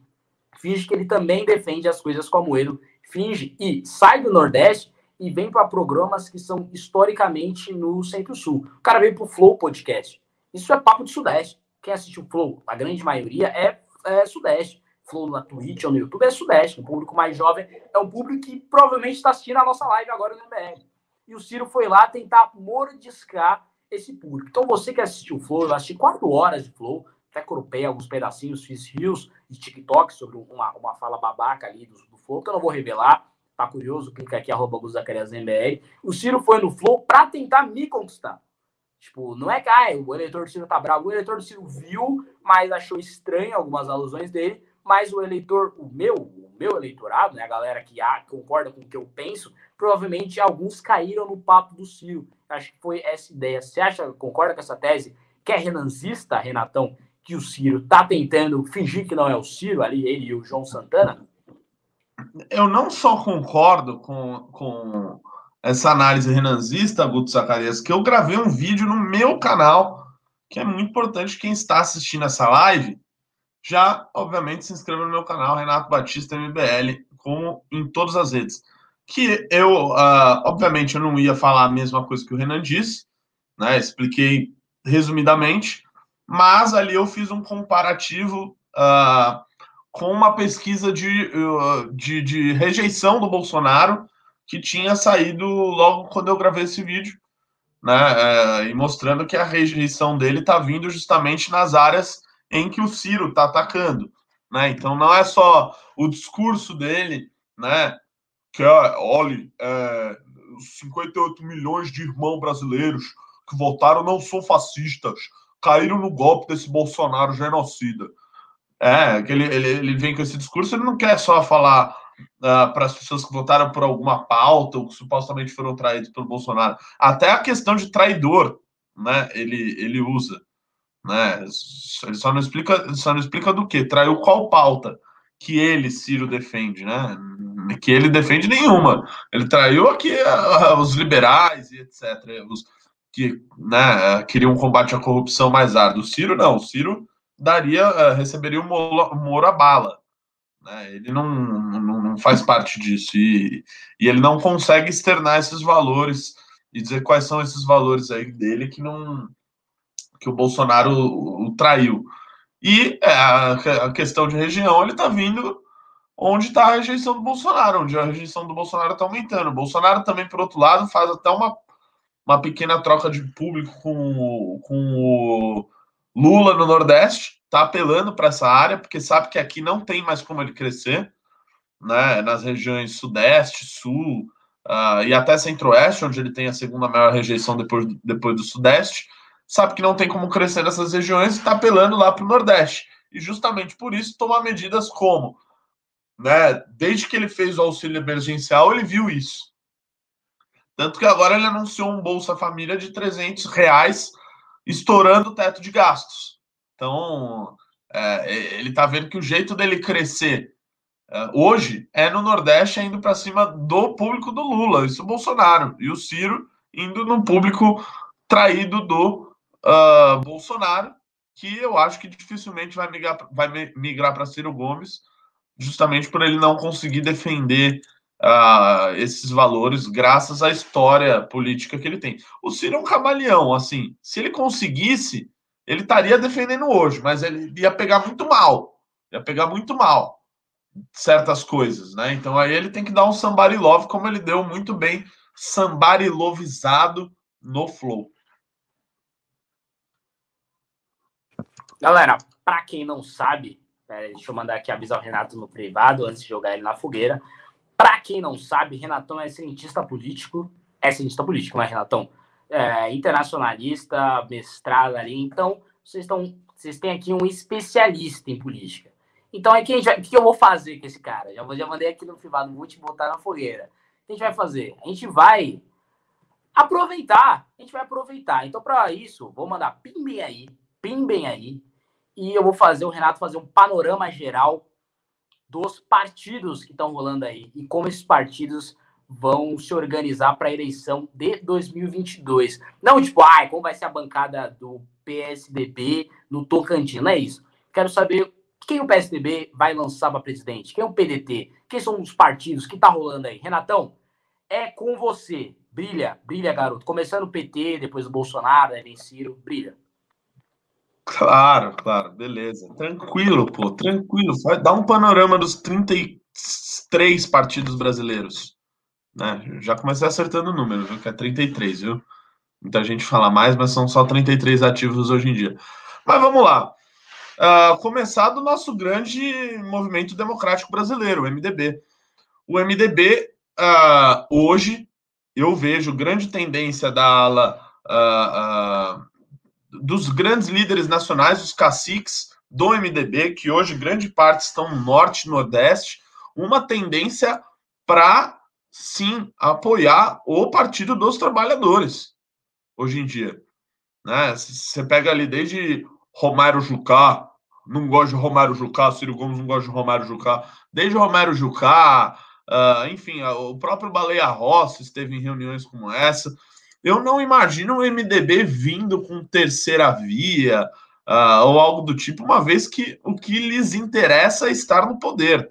Finge que ele também defende as coisas com o Amoedo. Finge e sai do Nordeste e vem para programas que são historicamente no Centro-Sul. O cara veio pro Flow Podcast. Isso é papo de Sudeste. Quem assiste o Flow, a grande maioria, é, é Sudeste. Flow na Twitch ou no YouTube é Sudeste. O público mais jovem é um público que provavelmente está assistindo a nossa live agora no MBR. E o Ciro foi lá tentar mordiscar esse público. Então, você que assistiu o Flow, eu assisti quatro horas de Flow, até cropei alguns pedacinhos, fiz rios de TikTok sobre uma, uma fala babaca ali do, do Flow, que eu não vou revelar. Tá curioso, clica aqui, arroba MBL. O Ciro foi no Flow para tentar me conquistar. Tipo, não é que ah, o eleitor do Ciro tá bravo. O eleitor do Ciro viu, mas achou estranho algumas alusões dele. Mas o eleitor, o meu, o meu eleitorado, né, a galera que ah, concorda com o que eu penso, provavelmente alguns caíram no papo do Ciro. Acho que foi essa ideia. Você acha, concorda com essa tese? Que é renanzista, Renatão, que o Ciro tá tentando fingir que não é o Ciro ali, ele e o João Santana? Eu não só concordo com, com essa análise renanzista, Guto Zacarias, que eu gravei um vídeo no meu canal, que é muito importante quem está assistindo essa live, já, obviamente, se inscreva no meu canal, Renato Batista MBL, como em todas as redes. Que eu, uh, obviamente, eu não ia falar a mesma coisa que o Renan disse, né? Expliquei resumidamente, mas ali eu fiz um comparativo uh, com uma pesquisa de, uh, de, de rejeição do Bolsonaro que tinha saído logo quando eu gravei esse vídeo, né? É, e mostrando que a rejeição dele está vindo justamente nas áreas em que o Ciro está atacando, né? Então não é só o discurso dele, né? Que é, olhe, é, 58 milhões de irmãos brasileiros que votaram não são fascistas, caíram no golpe desse Bolsonaro genocida. É, que ele, ele, ele vem com esse discurso, ele não quer só falar uh, para as pessoas que votaram por alguma pauta ou que supostamente foram traídos pelo Bolsonaro. Até a questão de traidor, né? Ele, ele usa, né? Ele só não explica, só não explica do que traiu qual pauta que ele Ciro defende, né? Que ele defende nenhuma. Ele traiu aqui uh, os liberais e etc. Os que né, queriam um combate à corrupção mais árduo. O Ciro não. O Ciro daria, uh, receberia o Moro a bala. Né? Ele não, não, não, faz parte disso e, e ele não consegue externar esses valores e dizer quais são esses valores aí dele que não que o Bolsonaro o, o traiu. E é, a, a, questão de região, ele está vindo onde está a rejeição do Bolsonaro, onde a rejeição do Bolsonaro está aumentando. O Bolsonaro também, por outro lado, faz até uma, uma pequena troca de público com, com o Lula no Nordeste, está apelando para essa área, porque sabe que aqui não tem mais como ele crescer, né? Nas regiões Sudeste, Sul uh, e até Centro-Oeste, onde ele tem a segunda maior rejeição depois, depois do Sudeste, sabe que não tem como crescer nessas regiões e está apelando lá para o Nordeste. E justamente por isso tomar medidas como, né? Desde que ele fez o auxílio emergencial, ele viu isso. Tanto que agora ele anunciou um Bolsa Família de 300 reais, estourando o teto de gastos. Então, é, ele está vendo que o jeito dele crescer é, hoje é no Nordeste indo para cima do público do Lula, isso o Bolsonaro, e o Ciro indo no público traído do uh, Bolsonaro, que eu acho que dificilmente vai migrar, vai migrar para Ciro Gomes, justamente por ele não conseguir defender uh, esses valores graças à história política que ele tem. O Ciro é um camaleão, assim, se ele conseguisse ele estaria defendendo hoje, mas ele ia pegar muito mal. Ia pegar muito mal certas coisas, né? Então aí ele tem que dar um somebody love, como ele deu muito bem somebody loveizado no Flow. Galera, para quem não sabe, deixa eu mandar aqui avisar o Renato no privado antes de jogar ele na fogueira. Para quem não sabe, Renatão é cientista político. É cientista político, né, Renatão? é, internacionalista, mestrado ali. Então, vocês, estão, vocês têm aqui um especialista em política. Então, aí, o que, que eu vou fazer com esse cara? Já, já mandei aqui no privado, vou te botar na fogueira. O que a gente vai fazer? A gente vai aproveitar. A gente vai aproveitar. Então, para isso, vou mandar pim bem aí, pim bem aí. E eu vou fazer o Renato fazer um panorama geral dos partidos que estão rolando aí e como esses partidos vão se organizar para a eleição de 2022. Não tipo, ai, como vai ser a bancada do PSDB no Tocantins, não é isso. Quero saber quem o PSDB vai lançar para presidente, quem é o PDT, quem são os partidos, que tá rolando aí. Renatão, é com você. Brilha, brilha, garoto. Começando o PT, depois o Bolsonaro, aí vem Ciro, brilha. Claro, claro, beleza. Tranquilo, pô, tranquilo. Dar um panorama dos 33 partidos brasileiros. Né? Já comecei acertando o número, viu? que é 33, viu? Muita gente fala mais, mas são só 33 ativos hoje em dia. Mas vamos lá. Uh, começar do nosso grande movimento democrático brasileiro, o MDB. O MDB uh, hoje eu vejo grande tendência da ala uh, dos grandes líderes nacionais, os caciques do MDB, que hoje grande parte estão no norte e nordeste, uma tendência para sim apoiar o Partido dos Trabalhadores hoje em dia. Né? Você pega ali desde Romário Jucá, não gosto de Romário Jucá, Ciro Gomes não gosta de Romário Jucá, desde Romário Jucá, uh, enfim, o próprio Baleia Rossi esteve em reuniões como essa. Eu não imagino o MDB vindo com terceira via uh, ou algo do tipo, uma vez que o que lhes interessa é estar no poder.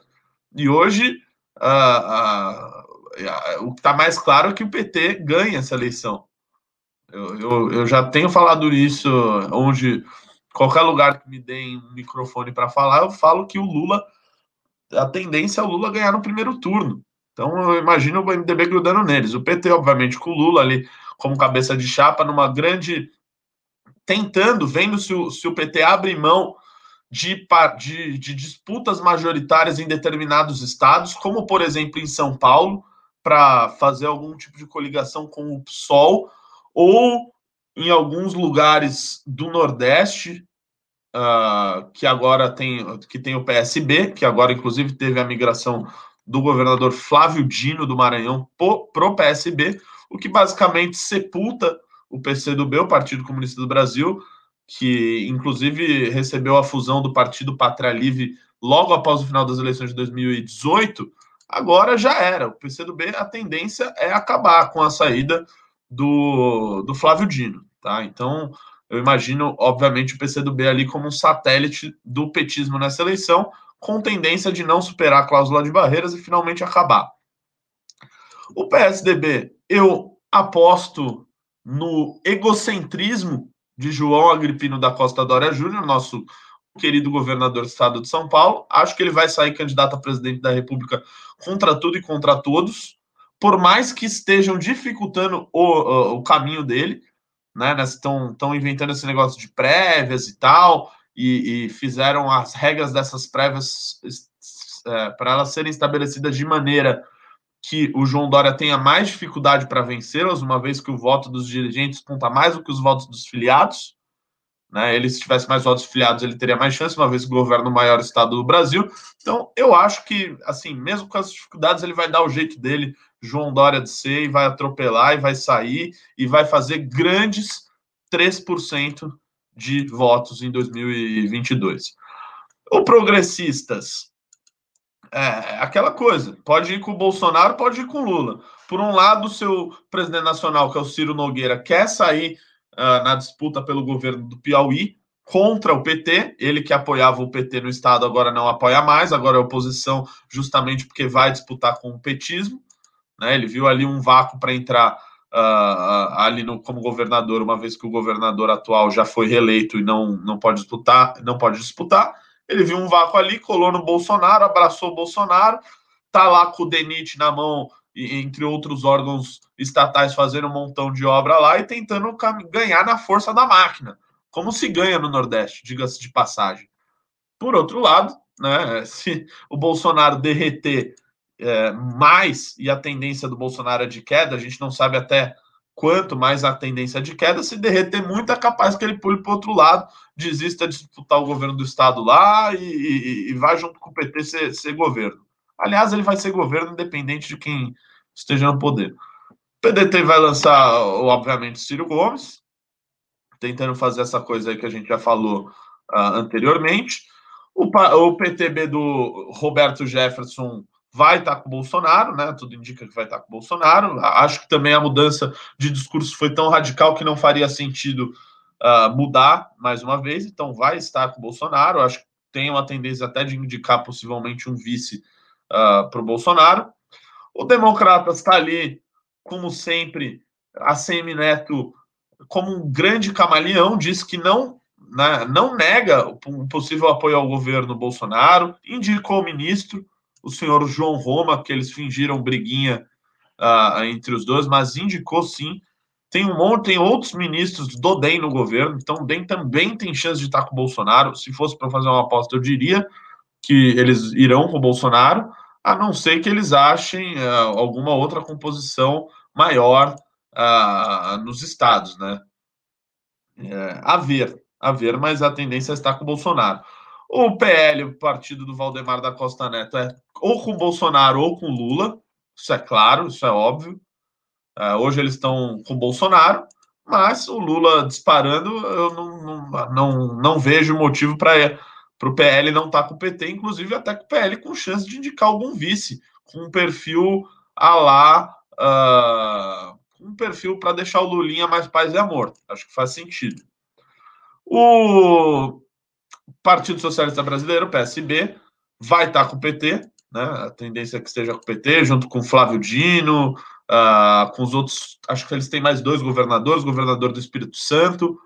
E hoje uh, o que está mais claro é que o PT ganha essa eleição. Eu, eu, eu já tenho falado isso onde qualquer lugar que me deem um microfone para falar, eu falo que o Lula, a tendência é o Lula ganhar no primeiro turno. Então eu imagino o MDB grudando neles. O PT, obviamente, com o Lula ali como cabeça de chapa, numa grande. tentando, vendo se o, se o PT abre mão de, de, de disputas majoritárias em determinados estados, como por exemplo em São Paulo, para fazer algum tipo de coligação com o PSOL, ou em alguns lugares do Nordeste, uh, que agora tem, que tem o PSB, que agora inclusive teve a migração do governador Flávio Dino do Maranhão para o PSB, o que basicamente sepulta o PCdoB, o Partido Comunista do Brasil, que inclusive recebeu a fusão do Partido Pátria Livre logo após o final das eleições de 2018, agora já era. O PCdoB, a tendência é acabar com a saída do, do Flávio Dino. Tá? Então, eu imagino, obviamente, o PCdoB ali como um satélite do petismo nessa eleição, com tendência de não superar a cláusula de barreiras e finalmente acabar. O PSDB, eu aposto no egocentrismo de João Agripino da Costa Dória Júnior, nosso querido governador do estado de São Paulo. Acho que ele vai sair candidato a presidente da República contra tudo e contra todos, por mais que estejam dificultando o, o, caminho dele né? Estão estão inventando esse negócio de prévias e tal, e, e fizeram as regras dessas prévias é, para elas serem estabelecidas de maneira que o João Dória tenha mais dificuldade para vencê-las, uma vez que o voto dos dirigentes conta mais do que os votos dos filiados. Né? Ele, se tivesse mais votos filiados, ele teria mais chance, uma vez que governa o maior estado do Brasil. Então, eu acho que, assim, mesmo com as dificuldades, ele vai dar o jeito dele João Dória de ser e vai atropelar e vai sair e vai fazer grandes 3% de votos em 2022. O progressistas, é aquela coisa, pode ir com o Bolsonaro, pode ir com o Lula. Por um lado, seu presidente nacional, que é o Ciro Nogueira, quer sair uh, na disputa pelo governo do Piauí contra o PT, ele que apoiava o PT no estado agora não apoia mais, agora é oposição justamente porque vai disputar com o petismo. Né? Ele viu ali um vácuo para entrar uh, ali no, como governador, uma vez que o governador atual já foi reeleito e não, não pode disputar, não pode disputar. Ele viu um vácuo ali, colou no Bolsonaro, abraçou o Bolsonaro, tá lá com o DENIT na mão, entre outros órgãos estatais, fazendo um montão de obra lá e tentando ganhar na força da máquina, como se ganha no Nordeste, diga-se de passagem. Por outro lado, né, se o Bolsonaro derreter é, mais e a tendência do Bolsonaro é de queda, a gente não sabe até quanto mais a tendência de queda, se derreter muito, é capaz que ele pule para o outro lado, desista de disputar o governo do Estado lá e, e, e vá junto com o PT ser, ser, governo. Aliás, ele vai ser governo independente de quem esteja no poder. O PDT vai lançar, obviamente, Ciro Gomes, tentando fazer essa coisa aí que a gente já falou uh, anteriormente. O, o PTB do Roberto Jefferson vai estar com o Bolsonaro, né? Tudo indica que vai estar com o Bolsonaro. Acho que também a mudança de discurso foi tão radical que não faria sentido uh, mudar mais uma vez, então vai estar com o Bolsonaro. Acho que tem uma tendência até de indicar possivelmente um vice uh, para o Bolsonaro. O Democrata está ali, como sempre, a Semi-Neto, como um grande camaleão, diz que não né, não nega o possível apoio ao governo Bolsonaro, indicou o ministro, o senhor João Roma, que eles fingiram briguinha uh, entre os dois, mas indicou sim. Tem um monte, tem outros ministros do DEM no governo, então o DEM também tem chance de estar com o Bolsonaro. Se fosse para fazer uma aposta, eu diria que eles irão com o Bolsonaro. a não ser que eles achem uh, alguma outra composição maior uh, nos estados, né? É, a ver, a ver, mas a tendência está com o Bolsonaro. O PL, o partido do Valdemar da Costa Neto, é ou com Bolsonaro ou com Lula, isso é claro, isso é óbvio. Uh, hoje eles estão com Bolsonaro, mas o Lula disparando, eu não, não, não, não vejo motivo para o PL não estar tá com o PT, inclusive até com o PL com chance de indicar algum vice, com um perfil a lá, uh, um perfil para deixar o Lulinha mais paz e amor. Acho que faz sentido. O Partido Socialista Brasileiro, PSB, vai estar tá com o PT, né? A tendência é que esteja com o PT, junto com Flávio Dino, uh, com os outros. Acho que eles têm mais dois governadores: governador do Espírito Santo,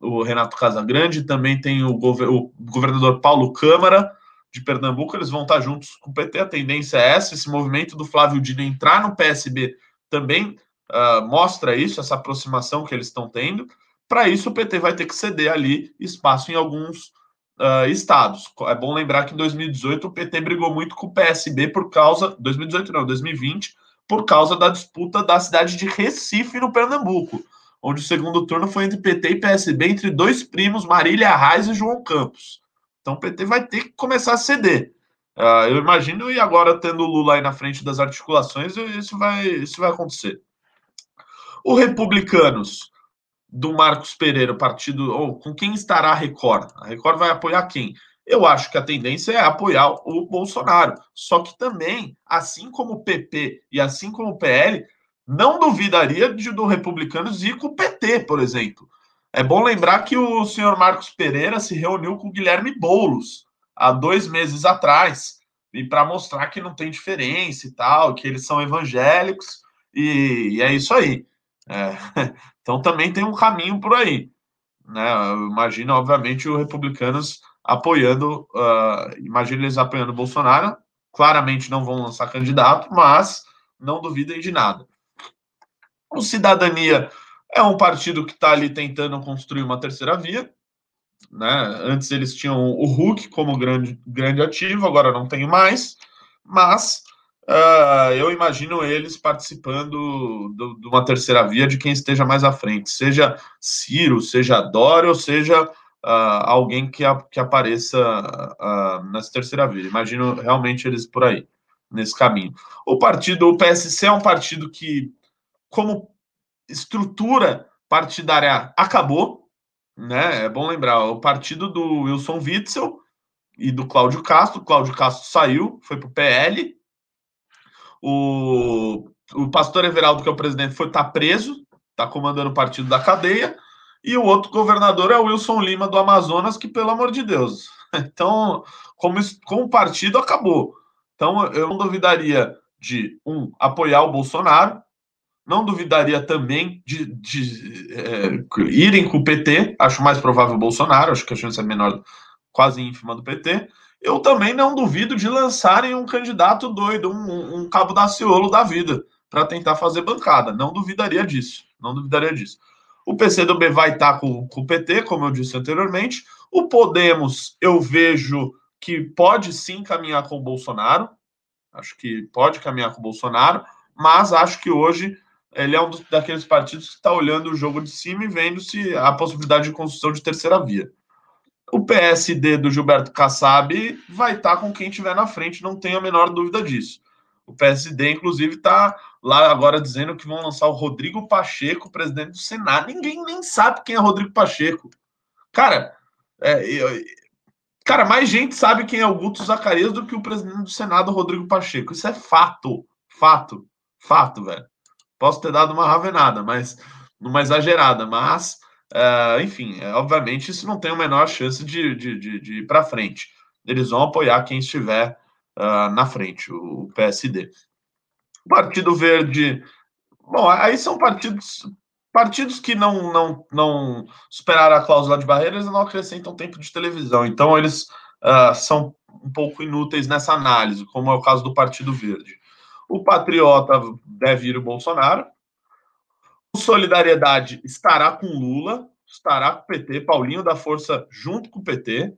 o Renato Casagrande, também tem o, gover o governador Paulo Câmara de Pernambuco. Eles vão estar juntos com o PT. A tendência é essa. Esse movimento do Flávio Dino entrar no PSB também uh, mostra isso, essa aproximação que eles estão tendo. Para isso, o PT vai ter que ceder ali espaço em alguns uh, estados. É bom lembrar que em 2018 o PT brigou muito com o PSB por causa. 2018 não, 2020, por causa da disputa da cidade de Recife, no Pernambuco, onde o segundo turno foi entre PT e PSB, entre dois primos, Marília Arraes e João Campos. Então o PT vai ter que começar a ceder. Uh, eu imagino, e agora tendo o Lula aí na frente das articulações, isso vai, isso vai acontecer. O Republicanos do Marcos Pereira, partido, ou com quem estará a Record? A Record vai apoiar quem? Eu acho que a tendência é apoiar o Bolsonaro. Só que também, assim como o PP e assim como o PL, não duvidaria de do Republicanos ir com o PT, por exemplo. É bom lembrar que o senhor Marcos Pereira se reuniu com o Guilherme Boulos há dois meses atrás, e para mostrar que não tem diferença e tal, que eles são evangélicos, e, e é isso aí. É, então também tem um caminho por aí. Né? Imagina, obviamente, os republicanos apoiando, uh, imagina eles apoiando Bolsonaro. Claramente não vão lançar candidato, mas não duvidem de nada. O Cidadania é um partido que está ali tentando construir uma terceira via. Né? Antes eles tinham o Hulk como grande, grande ativo, agora não tem mais, mas uh, eu imagino eles participando de uma terceira via de quem esteja mais à frente, seja Ciro, seja Dória, ou seja uh, alguém que, a, que apareça uh, nessa terceira via. Imagino realmente eles por aí, nesse caminho. O partido, o PSC é um partido que, como estrutura partidária, acabou. Né? É bom lembrar, o partido do Wilson Witzel e do Cláudio Castro. Cláudio Castro saiu, foi para o PL, o, o pastor Everaldo, que é o presidente, foi tá preso, está comandando o partido da cadeia. E o outro governador é o Wilson Lima do Amazonas, que, pelo amor de Deus. Então, como, como partido acabou. Então, eu não duvidaria de, um, apoiar o Bolsonaro, não duvidaria também de, de é, irem com o PT, acho mais provável o Bolsonaro, acho que a chance é menor, quase ínfima do PT, eu também não duvido de lançarem um candidato doido, um, um cabo da Ciolo da vida, para tentar fazer bancada. Não duvidaria disso. Não duvidaria disso. O PCdoB vai estar tá com, com o PT, como eu disse anteriormente. O Podemos, eu vejo que pode sim caminhar com o Bolsonaro. Acho que pode caminhar com o Bolsonaro, mas acho que hoje ele é um daqueles partidos que está olhando o jogo de cima e vendo se a possibilidade de construção de terceira via. O PSD do Gilberto Kassab vai estar tá com quem tiver na frente, não tenho a menor dúvida disso. O PSD, inclusive, está lá agora dizendo que vão lançar o Rodrigo Pacheco, presidente do Senado. Ninguém nem sabe quem é Rodrigo Pacheco. Cara, é, eu, cara, mais gente sabe quem é o Guto Zacarias do que o presidente do Senado, Rodrigo Pacheco. Isso é fato. Fato. Fato, velho. Posso ter dado uma ravenada, mas numa exagerada, mas Uh, enfim, é, obviamente, isso não tem a menor chance de, de, de, de ir para frente. Eles vão apoiar quem estiver uh, na frente, o, PSD. Partido Verde. Bom, aí são partidos partidos que não, não, não superaram a cláusula de barreiras não acrescentam tempo de televisão. Então, eles uh, são um pouco inúteis nessa análise, como é o caso do Partido Verde. O Patriota deve ir o Bolsonaro, Solidariedade estará com Lula, estará com o PT, Paulinho da Força junto com o PT.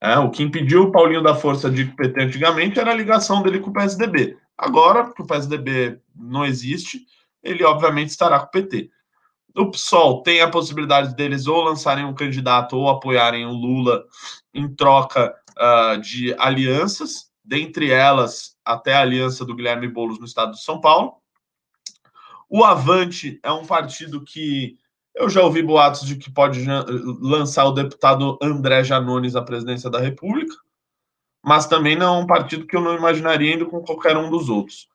É, o que impediu o Paulinho da Força de o PT antigamente era a ligação dele com o PSDB. Agora, que o PSDB não existe, ele obviamente estará com o PT. O PSOL tem a possibilidade deles ou lançarem um candidato ou apoiarem o Lula em troca uh, de alianças, dentre elas até a aliança do Guilherme Boulos no estado de São Paulo. O Avante é um partido que eu já ouvi boatos de que pode lançar o deputado André Janones à presidência da República, mas também não é um partido que eu não imaginaria indo com qualquer um dos outros.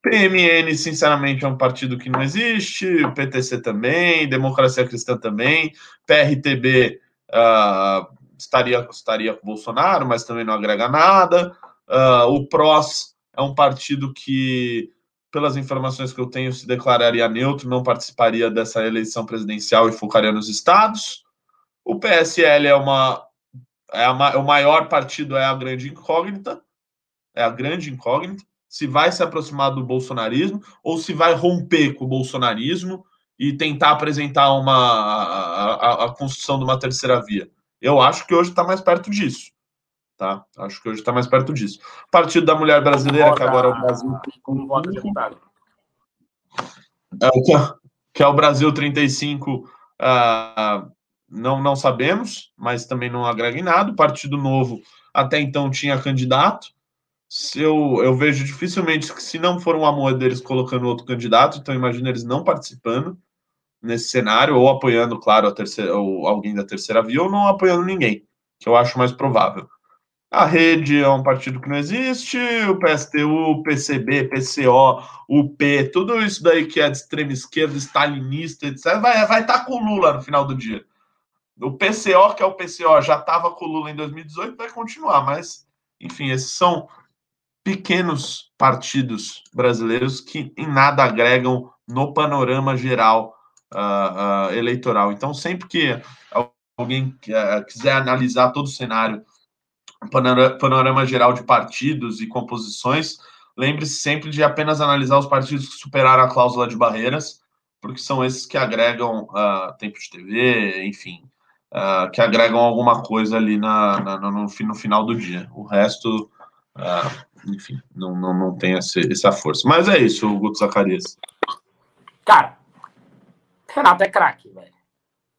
PMN, sinceramente, é um partido que não existe, PTC também, Democracia Cristã também, PRTB uh, ah, estaria, estaria com Bolsonaro, mas também não agrega nada. Uh, o PROS é um partido que, pelas informações que eu tenho, se declararia neutro, não participaria dessa eleição presidencial e focaria nos estados. O PSL é uma. É, a, o maior partido, é a grande incógnita. É a grande incógnita. Se vai se aproximar do bolsonarismo ou se vai romper com o bolsonarismo e tentar apresentar uma, a, a, a construção de uma terceira via. Eu acho que hoje está mais perto disso. Tá? Acho que hoje está mais perto disso. Partido da Mulher Brasileira, que agora é o Brasil. Como vota deputado? É, que, é, que é o Brasil 35, uh, ah, não, não sabemos, mas também não agrega em nada. O Partido Novo até então tinha candidato. Eu, eu vejo dificilmente que, se não for um amor deles colocando outro candidato, então imagina eles não participando nesse cenário, ou apoiando, claro, a terceira, ou alguém da terceira via, ou não apoiando ninguém, que eu acho mais provável. A rede é um partido que não existe, o PSTU, o PCB, PCO, o P, tudo isso daí que é de extrema esquerda, stalinista, etc., vai, vai estar tá com o Lula no final do dia. O PCO, que é o PCO, já estava com o Lula em 2018, vai continuar, mas, enfim, esses são pequenos partidos brasileiros que em nada agregam no panorama geral uh, uh, eleitoral. Então, sempre que alguém uh, quiser analisar todo o cenário, panorama, geral de partidos e composições, lembre-se sempre de apenas analisar os partidos que superaram a cláusula de barreiras, porque são esses que agregam tempo de TV, enfim, que agregam alguma coisa ali na, na no, no, final do dia. O resto enfim, não, não, não tem essa, essa força. Mas é isso, o Guto Zacarias. Cara, Renato é craque, velho.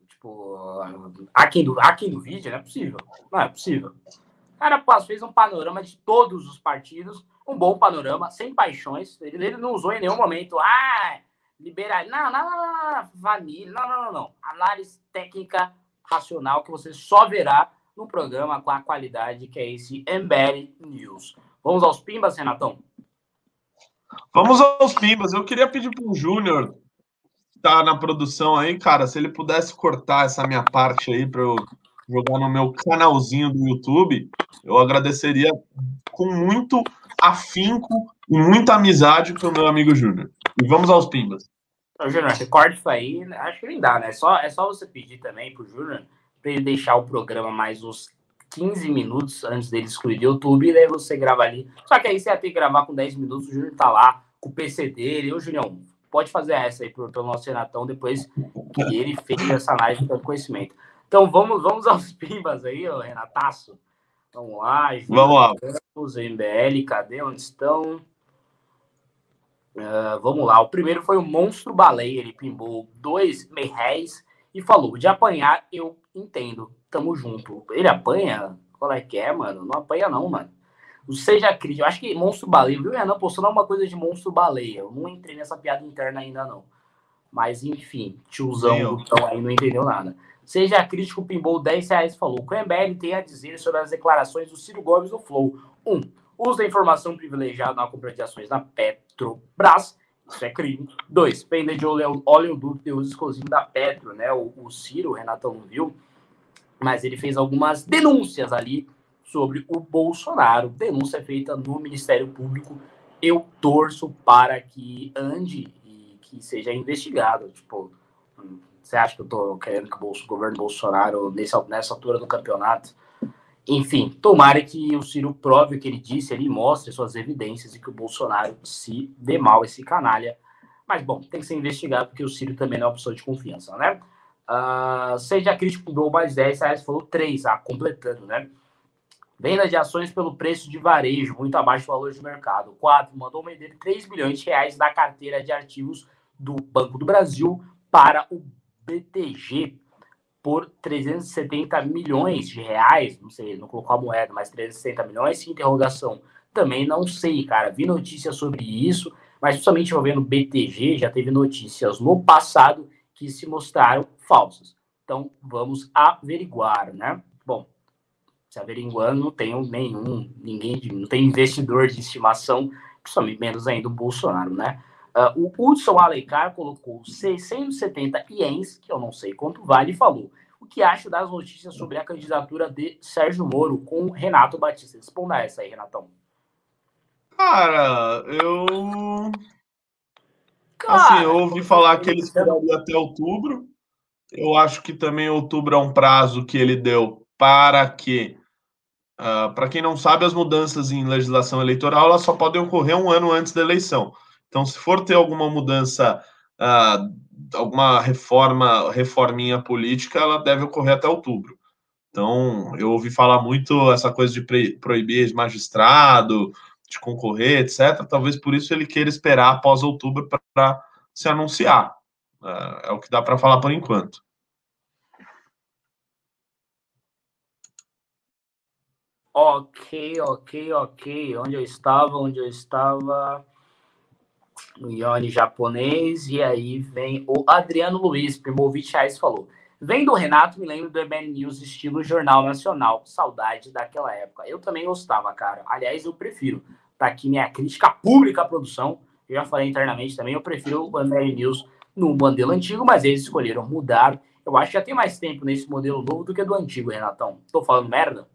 Tipo, aqui do, aqui do vídeo não é possível. Não é possível. Cara fez um panorama de todos os partidos, um bom panorama, sem paixões. Ele, ele não usou em nenhum momento, ah, liberar. Não, não, não, não, não. Não, não, não. Análise técnica racional que você só verá no programa com a qualidade que é esse MBL News. Vamos aos pimbas, Renatão? Vamos aos pimbas. Eu queria pedir para o Júnior, que tá na produção aí, cara, se ele pudesse cortar essa minha parte aí para eu jogar no meu canalzinho do YouTube, eu agradeceria com muito afinco e muita amizade para o meu amigo Júnior. E vamos aos pimbas. Júnior, recorte isso aí, acho que nem dá, né? É só, é só você pedir também pro Júnior para ele deixar o programa mais uns 15 minutos antes dele excluir o YouTube, e daí você grava ali. Só que aí você ia ter que gravar com 10 minutos, o Júnior tá lá com o PC dele. Ô, Julião, pode fazer essa aí pro, pelo nosso Renatão depois que ele fez essa análise com conhecimento. Então vamos, vamos aos pimbas aí, ô, Renataço. Vamos lá. Vamos lá. Campos, MBL, cadê? Onde estão? Uh, vamos lá. O primeiro foi o Monstro Baleia. Ele pimbou dois merréis e falou: de apanhar eu entendo tamo junto. Ele apanha? Qual é que é, mano? Não apanha, não, mano. Seja crítico. Eu acho que monstro baleia, viu, Renan? Postando uma coisa de monstro baleia. Eu não entrei nessa piada interna ainda, não. Mas, enfim, tiozão então, aí não entendeu nada. Seja crítico, pimbou 10 reais falou. O MBL tem a dizer sobre as declarações do Ciro Gomes no Flow. 1. Um, uso da informação privilegiada na compra de ações da Petrobras. Isso é crime. 2. Venda de óleo, óleo duplo e uso exclusivo da Petro, né? O, o Ciro, o Renatão não viu mas ele fez algumas denúncias ali sobre o Bolsonaro. Denúncia feita no Ministério Público. Eu torço para que ande e que seja investigado. Tipo, você acha que eu estou querendo que o governo Bolsonaro, nessa, nessa altura do campeonato, enfim, tomara que o Ciro prove o que ele disse, ele mostre suas evidências e que o Bolsonaro se dê mal esse canalha. Mas, bom, tem que ser investigado porque o Ciro também não é uma pessoa de confiança, né? Uh, seja crítico do mais 10 reais, falou 3, ah, completando, né? Venda de ações pelo preço de varejo, muito abaixo do valor de mercado. 4. Mandou vender 3 bilhões de reais da carteira de ativos do Banco do Brasil para o BTG por 370 milhões de reais. Não sei, não colocou a moeda, mas 370 milhões. Interrogação. Também não sei, cara. Vi notícias sobre isso, mas principalmente envolvendo BTG, já teve notícias no passado que se mostraram falsas. Então, vamos averiguar, né? Bom, se averiguando, não tenho nenhum, ninguém, não tem investidor de estimação, principalmente menos ainda o Bolsonaro, né? Uh, o Hudson Aleicar colocou 670 ienes, que eu não sei quanto vale, e falou o que acha das notícias sobre a candidatura de Sérgio Moro com Renato Batista. Responda essa aí, Renatão. Cara, eu. Cara, assim, eu ouvi falar que ele esperaria até outubro. Eu acho que também outubro é um prazo que ele deu para que. Uh, para quem não sabe, as mudanças em legislação eleitoral elas só podem ocorrer um ano antes da eleição. Então, se for ter alguma mudança, uh, alguma reforma, reforminha política, ela deve ocorrer até outubro. Então, eu ouvi falar muito essa coisa de proibir magistrado, de concorrer, etc. Talvez por isso ele queira esperar após outubro para se anunciar. Uh, é o que dá para falar por enquanto. Ok, ok, ok. Onde eu estava? Onde eu estava? No Ione japonês, e aí vem o Adriano Luiz, Primovic Reis falou. Vem do Renato, me lembro do EBN News estilo Jornal Nacional. Saudade daquela época. Eu também gostava, cara. Aliás, eu prefiro. Tá aqui minha crítica pública à produção. Eu já falei internamente também, eu prefiro o EBN News no modelo antigo, mas eles escolheram mudar. Eu acho que já tem mais tempo nesse modelo novo do que do antigo, Renatão. Tô falando merda?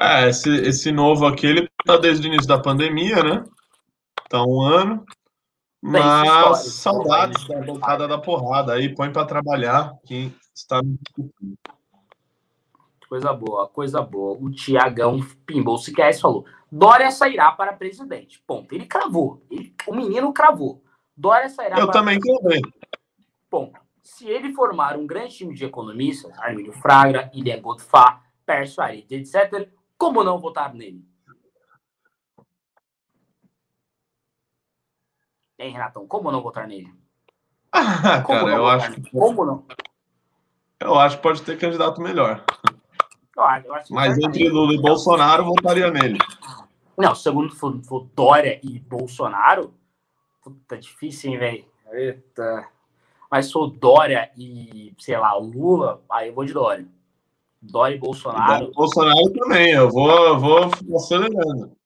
É, esse, esse novo aqui, ele tá desde o início da pandemia, né? Tá um ano. Mas saudades da bancada da porrada. Aí põe para trabalhar quem está Coisa boa, coisa boa. O Tiagão Pimbou Siqueiros falou: Dória sairá para presidente. Ponto. Ele cravou. Ele, o menino cravou. Dória sairá Eu para também cravei. Ponto. Se ele formar um grande time de economistas, Armínio Fraga, Ilha Godfá, Pércio Arita, etc., como não votar nele? Hein, Renatão? Como não votar nele? Ah, como cara, eu acho que... Como não? Eu acho que pode ter candidato melhor. Eu acho, eu acho Mas entre Lula e Bolsonaro, votaria nele. Não, segundo for, for Dória e Bolsonaro, puta, difícil, hein, velho? Eita. Mas for Dória e, sei lá, Lula, aí eu vou de Dória. Dória e Bolsonaro. Bolsonaro também, eu vou, vou acelerando.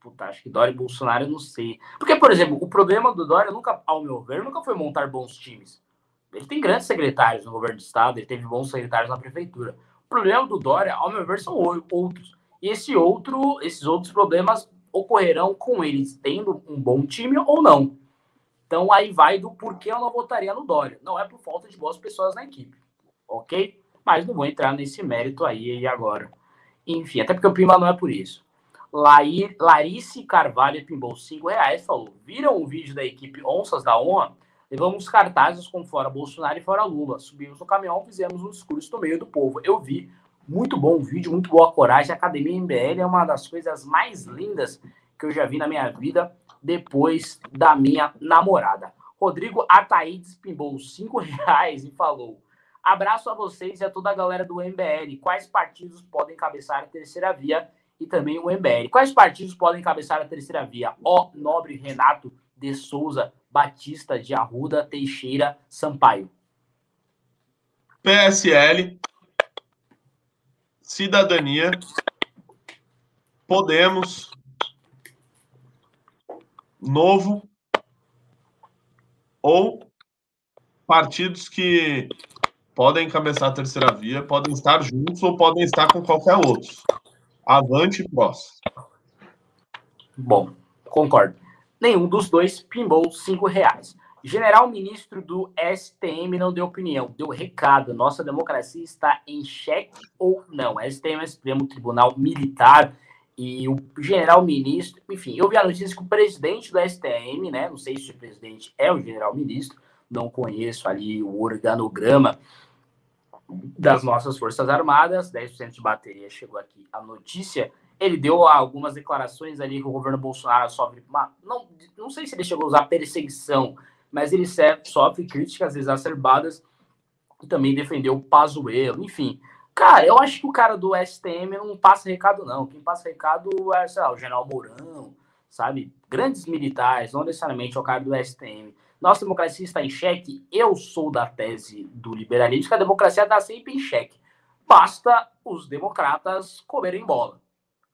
Puta, acho que Dória e Bolsonaro eu não sei. Porque, por exemplo, o problema do Dória, nunca, ao meu ver, nunca foi montar bons times. Ele tem grandes secretários no governo do estado, ele teve bons secretários na prefeitura. O problema do Dória, ao meu ver, são outros. E esse outro, esses outros problemas ocorrerão com eles tendo um bom time ou não. Então aí vai do porquê eu não votaria no Dória. Não é por falta de boas pessoas na equipe. Ok? Mas não vou entrar nesse mérito aí agora. Enfim, até porque o Pimba não é por isso. Lair, Larice Carvalho pimbou 5 reais, falou: viram o vídeo da equipe Onças da Honra? Levamos cartazes com fora Bolsonaro e fora Lula. Subimos no caminhão, fizemos um discurso no meio do povo. Eu vi, muito bom o vídeo, muito boa coragem. A Academia MBL é uma das coisas mais lindas que eu já vi na minha vida depois da minha namorada. Rodrigo Ataídes pimbou 5 reais e falou: Abraço a vocês e a toda a galera do MBL. Quais partidos podem cabeçar a terceira via e também o MBL? Quais partidos podem cabeçar a terceira via? Ó, nobre Renato de Souza Batista de Arruda Teixeira Sampaio. PSL, Cidadania, Podemos, Novo ou partidos que podem encabeçar a terceira via, podem estar juntos ou podem estar com qualquer outro. Avante e. Bom, concordo. Nenhum dos dois pimbou cinco reais. General ministro do STM não deu opinião, deu recado. Nossa democracia está em xeque ou não? STM é o Supremo Tribunal Militar e o general ministro, enfim, eu vi a notícia que o presidente do STM, né? Não sei se o presidente é o general ministro, não conheço ali o organograma das nossas Forças Armadas, 10% de bateria, chegou aqui a notícia. Ele deu algumas declarações ali que o governo Bolsonaro sofre, uma, não, não sei se ele chegou a usar perseguição, mas ele sofre críticas exacerbadas e também defendeu o Pazuello, enfim. Cara, eu acho que o cara do STM não passa recado, não. Quem passa recado é, sei lá, o general Mourão, sabe? Grandes militares, não necessariamente o cara do STM. Nossa democracia está em xeque. Eu sou da tese do liberalismo que a democracia está sempre em xeque. Basta os democratas comerem bola.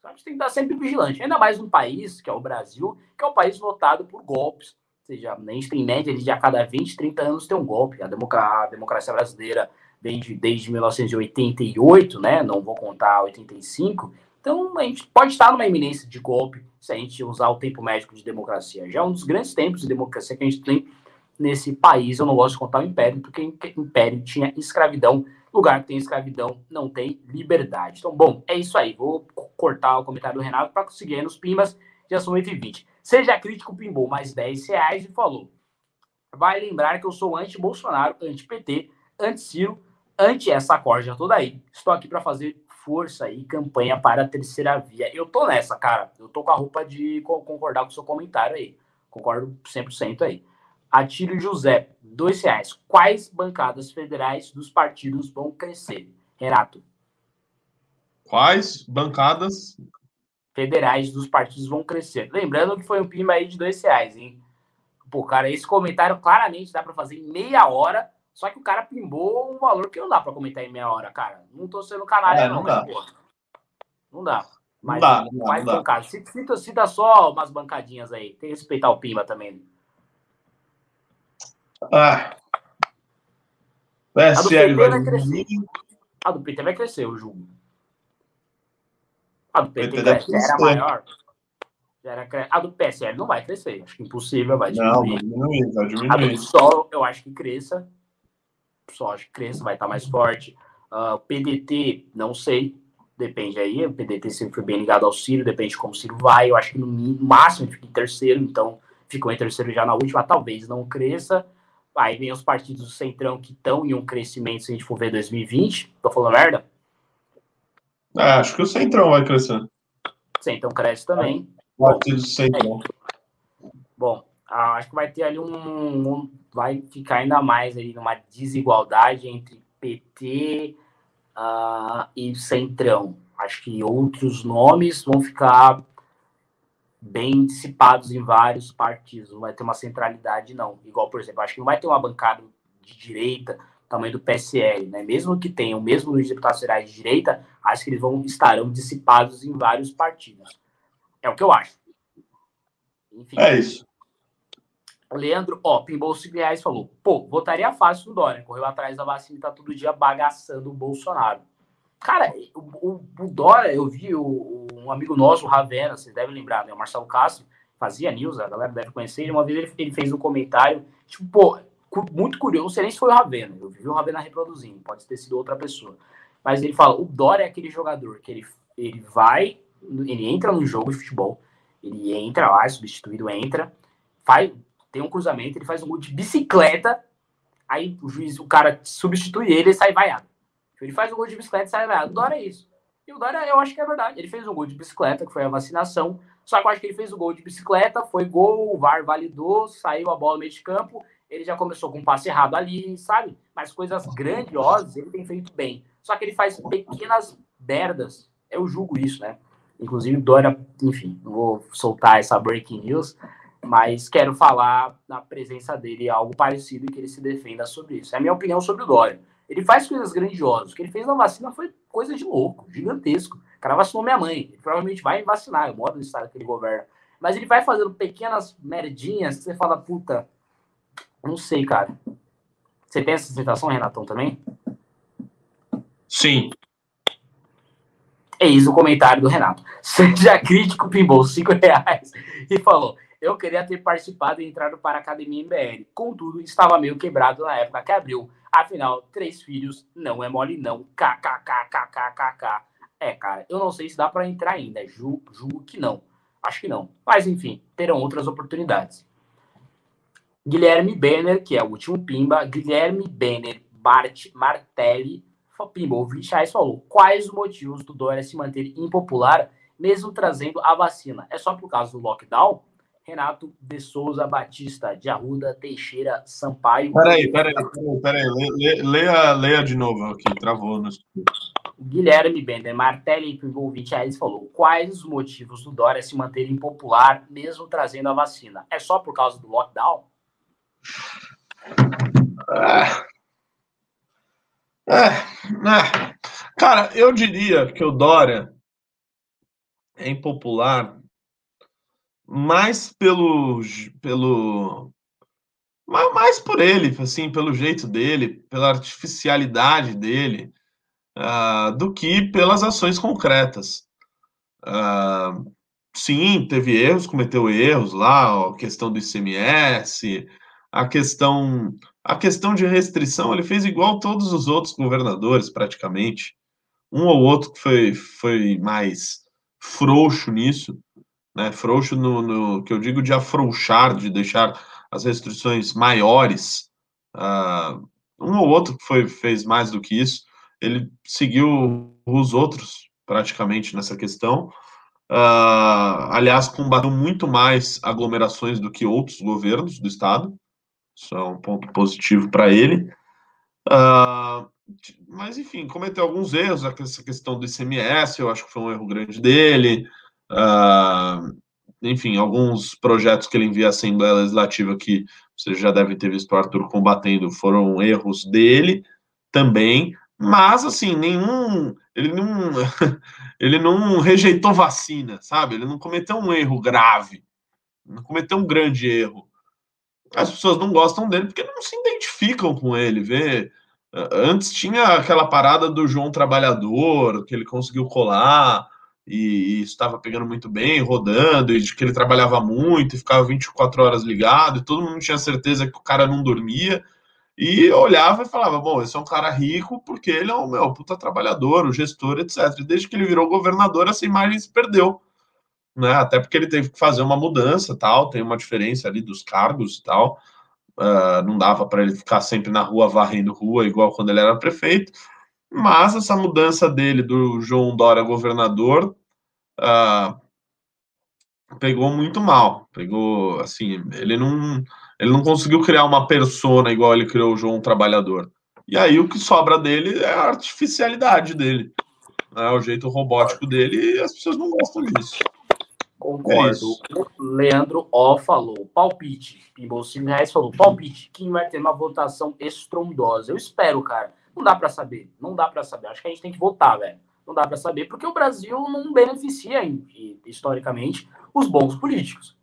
A gente tem que estar sempre vigilante. Ainda mais num país, que é o Brasil, que é um país votado por golpes. Ou seja, a gente tem média de a cada 20, 30 anos tem um golpe. A, democracia brasileira vem de, desde 1988, né? Não vou contar 85. Então, a gente pode estar numa iminência de golpe se a gente usar o tempo médico de democracia. Já é um dos grandes tempos de democracia que a gente tem nesse país. Eu não gosto de contar o império, porque o império tinha escravidão. Lugar que tem escravidão não tem liberdade. Então, bom, é isso aí. Vou cortar o comentário do Renato para conseguir nos Pimas. Já são 8h20. Seja crítico, pimbou mais 10 reais e falou. Vai lembrar que eu sou anti-Bolsonaro, anti-PT, anti-Ciro, anti essa corja toda aí. Estou aqui para fazer força e campanha para a terceira via. Eu tô nessa, cara. Eu tô com a roupa de concordar com o seu comentário aí. Concordo 100% aí. Atílio José, dois reais. Quais bancadas federais dos partidos vão crescer? Renato. Quais bancadas federais dos partidos vão crescer? Lembrando que foi um PIMA aí de dois reais, hein? Pô, cara, esse comentário claramente dá para fazer em meia hora, só que o cara pimbou um valor que não dá para comentar em meia hora, cara. Não tô sendo canalha, é, não, não, mas, dá. Pô, não dá. Mas, não dá, não mais dá, bancada. Cita, cita só umas bancadinhas aí. Tem que respeitar o Pimba também. Ah. PSL vai, vai crescer. A do PT vai crescer, eu julgo. A do PT, PT era maior. Era A do PSL não vai crescer. Acho que impossível, vai diminuir. Não, vai diminuir, vai diminuir. A do PSOL, eu acho que cresça. Que cresça, vai estar mais forte. Uh, o PDT, não sei. Depende aí. O PDT sempre foi bem ligado ao Ciro, depende de como o Ciro vai. Eu acho que no máximo fica em terceiro, então ficou em terceiro já na última. Talvez não cresça. Aí vem os partidos do Centrão que estão em um crescimento, se a gente for ver 2020. Tô falando merda? Ah, acho que o Centrão vai crescer. Centrão cresce também. Partido do Centrão. É. Bom, ah, acho que vai ter ali um, um, Vai ficar ainda mais ali numa desigualdade entre PT uh, ah, e Centrão. Acho que outros nomes vão ficar bem dissipados em vários partidos, não vai ter uma centralidade, não. Igual, por exemplo, acho que não vai ter uma bancada de direita, tamanho do PSL, né? Mesmo que tenha o mesmo de deputados federais de direita, acho que eles vão estarão dissipados em vários partidos. É o que eu acho. Enfim. É isso. O Leandro, ó, Pimbol reais falou, pô, votaria fácil no Dória, correu atrás da vacina e tá todo dia bagaçando o Bolsonaro. Cara, o, o, o Dória, eu vi o, um amigo nosso, o Ravena, vocês devem lembrar, né? O Marcelo Castro, fazia news, a galera deve conhecer ele. Uma vez ele, ele fez um comentário, tipo, pô, muito curioso, não sei nem se foi o Ravena, eu vi o Ravena reproduzindo, pode ter sido outra pessoa. Mas ele fala, o Dória é aquele jogador que ele, ele vai, ele entra no jogo de futebol, ele entra lá, é substituído, entra, faz, tem um cruzamento, ele faz um gol de bicicleta, aí o juiz, o cara substitui ele e sai vaiado. Ele faz um gol de bicicleta e sai vaiado. O Dória é isso. E o Dória, eu acho que é verdade. Ele fez um gol de bicicleta, que foi a vacinação. Só que eu acho que ele fez o gol de bicicleta, foi gol, o VAR validou, saiu a bola no meio de campo. Ele já começou com um passe errado ali, sabe? Mas coisas grandiosas ele tem feito bem. Só que ele faz pequenas merdas. Eu julgo isso, né? Inclusive, Dória, enfim, vou soltar essa breaking news, mas quero falar na presença dele algo parecido e que ele se defenda sobre isso. É a minha opinião sobre o Dória. Ele faz coisas grandiosas. O que ele fez na vacina foi coisa de louco, gigantesco. O cara vacinou minha mãe. Ele provavelmente vai vacinar, é o modo do estado que ele governa. Mas ele vai fazendo pequenas merdinhas que você fala, puta, não sei, cara. Você tem essa sensação, Renatão, também? Sim. Eis o comentário do Renato. Seja crítico, pimbou cinco reais e falou: Eu queria ter participado e entrado para a academia MBL. Contudo, estava meio quebrado na época que abriu. Afinal, três filhos não é mole, não. KKKKKKK. É, cara, eu não sei se dá para entrar ainda. Ju, julgo que não. Acho que não. Mas, enfim, terão outras oportunidades. Guilherme Benner, que é o último Pimba. Guilherme Benner Bart Martelli Pimbou 20 reais falou: quais os motivos do Dória se manter impopular, mesmo trazendo a vacina? É só por causa do lockdown? Renato de Souza Batista, de Arruda Teixeira Sampaio. Peraí, peraí, peraí, peraí. Leia, leia, leia de novo aqui, travou no Guilherme Bender Martelli, Pimbou 20 reais, falou: quais os motivos do Dória se manter impopular, mesmo trazendo a vacina? É só por causa do lockdown? É. É, é. Cara, eu diria que o Dória é impopular mais pelo pelo mais por ele, assim, pelo jeito dele, pela artificialidade dele, uh, do que pelas ações concretas. Uh, sim, teve erros, cometeu erros lá, a questão do ICMS, a questão a questão de restrição, ele fez igual todos os outros governadores, praticamente. Um ou outro que foi, foi mais frouxo nisso, né? Frouxo no, no que eu digo de afrouxar, de deixar as restrições maiores. Uh, um ou outro que foi, fez mais do que isso. Ele seguiu os outros praticamente nessa questão. Uh, aliás, combateu muito mais aglomerações do que outros governos do estado. Isso é um ponto positivo para ele. Uh, mas, enfim, cometeu alguns erros. Essa questão do ICMS, eu acho que foi um erro grande dele. Uh, enfim, alguns projetos que ele envia à Assembleia Legislativa que vocês já devem ter visto o Arthur combatendo foram erros dele também. Mas, assim, nenhum. Ele não, ele não rejeitou vacina, sabe? Ele não cometeu um erro grave. Não cometeu um grande erro as pessoas não gostam dele porque não se identificam com ele. Vê, antes tinha aquela parada do João Trabalhador, que ele conseguiu colar e, e estava pegando muito bem, rodando, e de que ele trabalhava muito e ficava 24 horas ligado, e todo mundo tinha certeza que o cara não dormia. E olhava e falava: Bom, esse é um cara rico porque ele é um meu, puta trabalhador, o gestor, etc. E desde que ele virou governador, essa imagem se perdeu né? Até porque ele teve que fazer uma mudança, tal, tem uma diferença ali dos cargos e tal. Uh, não dava para ele ficar sempre na rua varrendo rua, igual quando ele era prefeito. Mas essa mudança dele do João Dória governador uh, pegou muito mal. Pegou assim, ele não ele não conseguiu criar uma persona igual ele criou o João Trabalhador. E aí o que sobra dele é a artificialidade dele, né? o jeito robótico dele, e as pessoas não gostam disso. Concordo. É Leandro O falou, palpite. Pinball 5 reais falou, palpite. Quem vai ter uma votação estrondosa? Eu espero, cara. Não dá para saber. Não dá para saber. Acho que a gente tem que votar, velho. Não dá para saber, porque o Brasil não beneficia, historicamente, os bons políticos.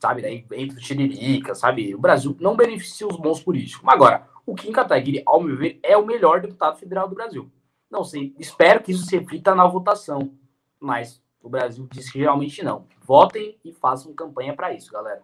Sabe? Daí entra o Tiririca, sabe? O Brasil não beneficia os bons políticos. Agora, o Kim Kataguiri, ao meu ver, é o melhor deputado federal do Brasil. Não sei, espero que isso se reflita na votação. Mas o Brasil diz que realmente não. Votem e façam campanha para isso, galera.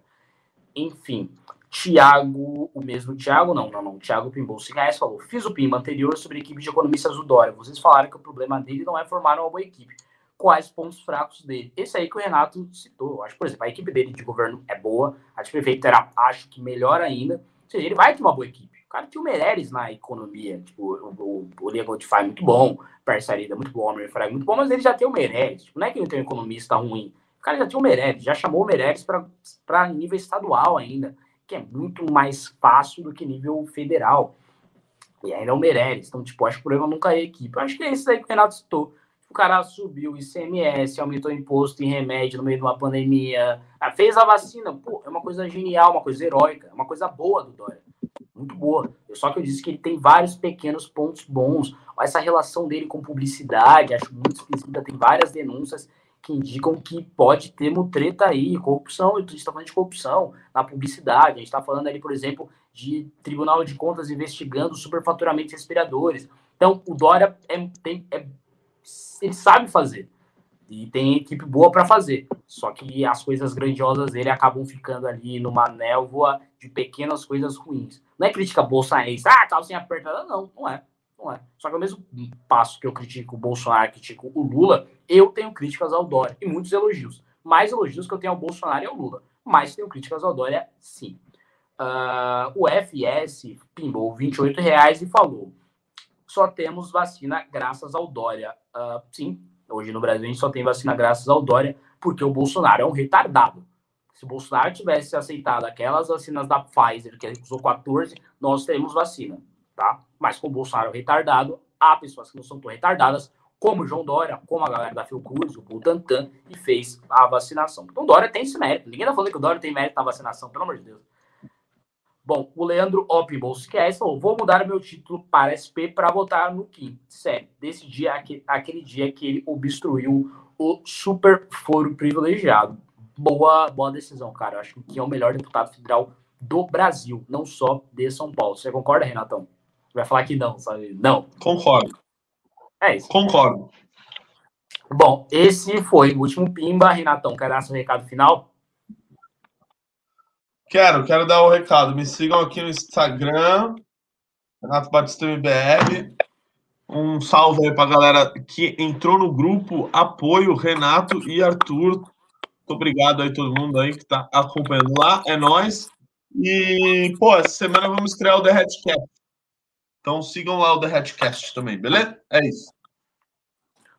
Enfim, Tiago, o mesmo Tiago, não, não, não. Tiago Pimbol reais falou: Fiz o PIMBA anterior sobre a equipe de economistas do Dória. Vocês falaram que o problema dele não é formar uma boa equipe. Quais pontos fracos dele? Esse aí que o Renato citou. Acho, por exemplo, a equipe dele de governo é boa, a de prefeito era, acho que melhor ainda. Ou seja, ele vai ter uma boa equipe. O cara tinha o Meirelles na economia. Tipo, o, o, o Liga é muito bom, Parcerida é muito bom, o Homer é muito bom, mas ele já tem o Meirelles. Tipo, não é que ele tem um economista ruim. O cara já tinha o Meirelles, já chamou o Meirelles para nível estadual ainda, que é muito mais fácil do que nível federal. E ainda é o Meirelles. Então, tipo, acho que o problema nunca é a equipe. Acho que é isso aí que o Renato citou. O cara subiu o ICMS, aumentou o imposto em remédio no meio de uma pandemia, ah, fez a vacina. Pô, é uma coisa genial, uma coisa heróica, é uma coisa boa do Dória muito boa. Só que eu disse que ele tem vários pequenos pontos bons. Essa relação dele com publicidade, acho muito esquisita. Tem várias denúncias que indicam que pode ter mutreta aí, corrupção. A gente está falando de corrupção na publicidade. A gente está falando ali, por exemplo, de Tribunal de Contas investigando superfaturamento de respiradores. Então, o Dória é, tem, é, ele sabe fazer. E tem equipe boa para fazer. Só que as coisas grandiosas dele acabam ficando ali numa névoa de pequenas coisas ruins. Não é crítica bolsonarista, ah, calcinha apertada, não, não é. Não é. Só que ao mesmo passo que eu critico o Bolsonaro, critico o Lula, eu tenho críticas ao Dória e muitos elogios. Mais elogios que eu tenho ao Bolsonaro e ao Lula. Mas tenho críticas ao Dória, sim. Uh, o FS pimbou 28 reais e falou: só temos vacina graças ao Dória. Uh, sim, hoje no Brasil a gente só tem vacina graças ao Dória, porque o Bolsonaro é um retardado. Se o Bolsonaro tivesse aceitado aquelas vacinas da Pfizer, que usou 14, nós teríamos vacina, tá? Mas com o Bolsonaro retardado, há pessoas que não são tão retardadas, como o João Dória, como a galera da Fiocruz, o Butantan, e fez a vacinação. Então, Dória tem esse mérito. Ninguém tá falando que o Dória tem mérito na vacinação, pelo amor de Deus. Bom, o Leandro Opibos, que é falou: vou mudar meu título para SP para votar no Kim. Sério, desse dia, aquele dia que ele obstruiu o super foro privilegiado. Boa, boa decisão, cara. Eu acho que o Kim é o melhor deputado federal do Brasil, não só de São Paulo. Você concorda, Renatão? Vai falar que não, sabe? Não. Concordo. É isso. Concordo. Bom, esse foi o último Pimba. Renatão, quer dar seu recado final? Quero, quero dar o um recado. Me sigam aqui no Instagram, Renato Batista MBR. Um salve aí pra galera que entrou no grupo Apoio Renato e Arthur. Muito obrigado aí todo mundo aí que tá acompanhando lá. É nós. E, pô, essa semana vamos criar o The Headcast. Então sigam lá o The Hatchcast também, beleza? É isso.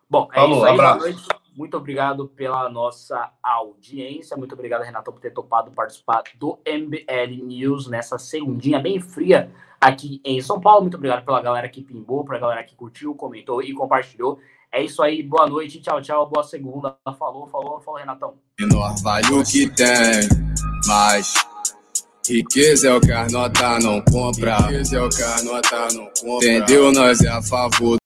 Bom, é Falou, isso aí. Abraço. Boa noite. Muito obrigado pela nossa audiência. Muito obrigado, Renato, por ter topado participar do MBL News nessa segundinha bem fria aqui em São Paulo. Muito obrigado pela galera que pimbou, pela galera que curtiu, comentou e compartilhou. É isso aí, boa noite, tchau, tchau, boa segunda. Falou, falou, falou, Renatão. Menor vale o que tem, mas Riqueza é o que a nota não compra. Riqueza é o que a nota não compra. Entendeu? Nós é a favor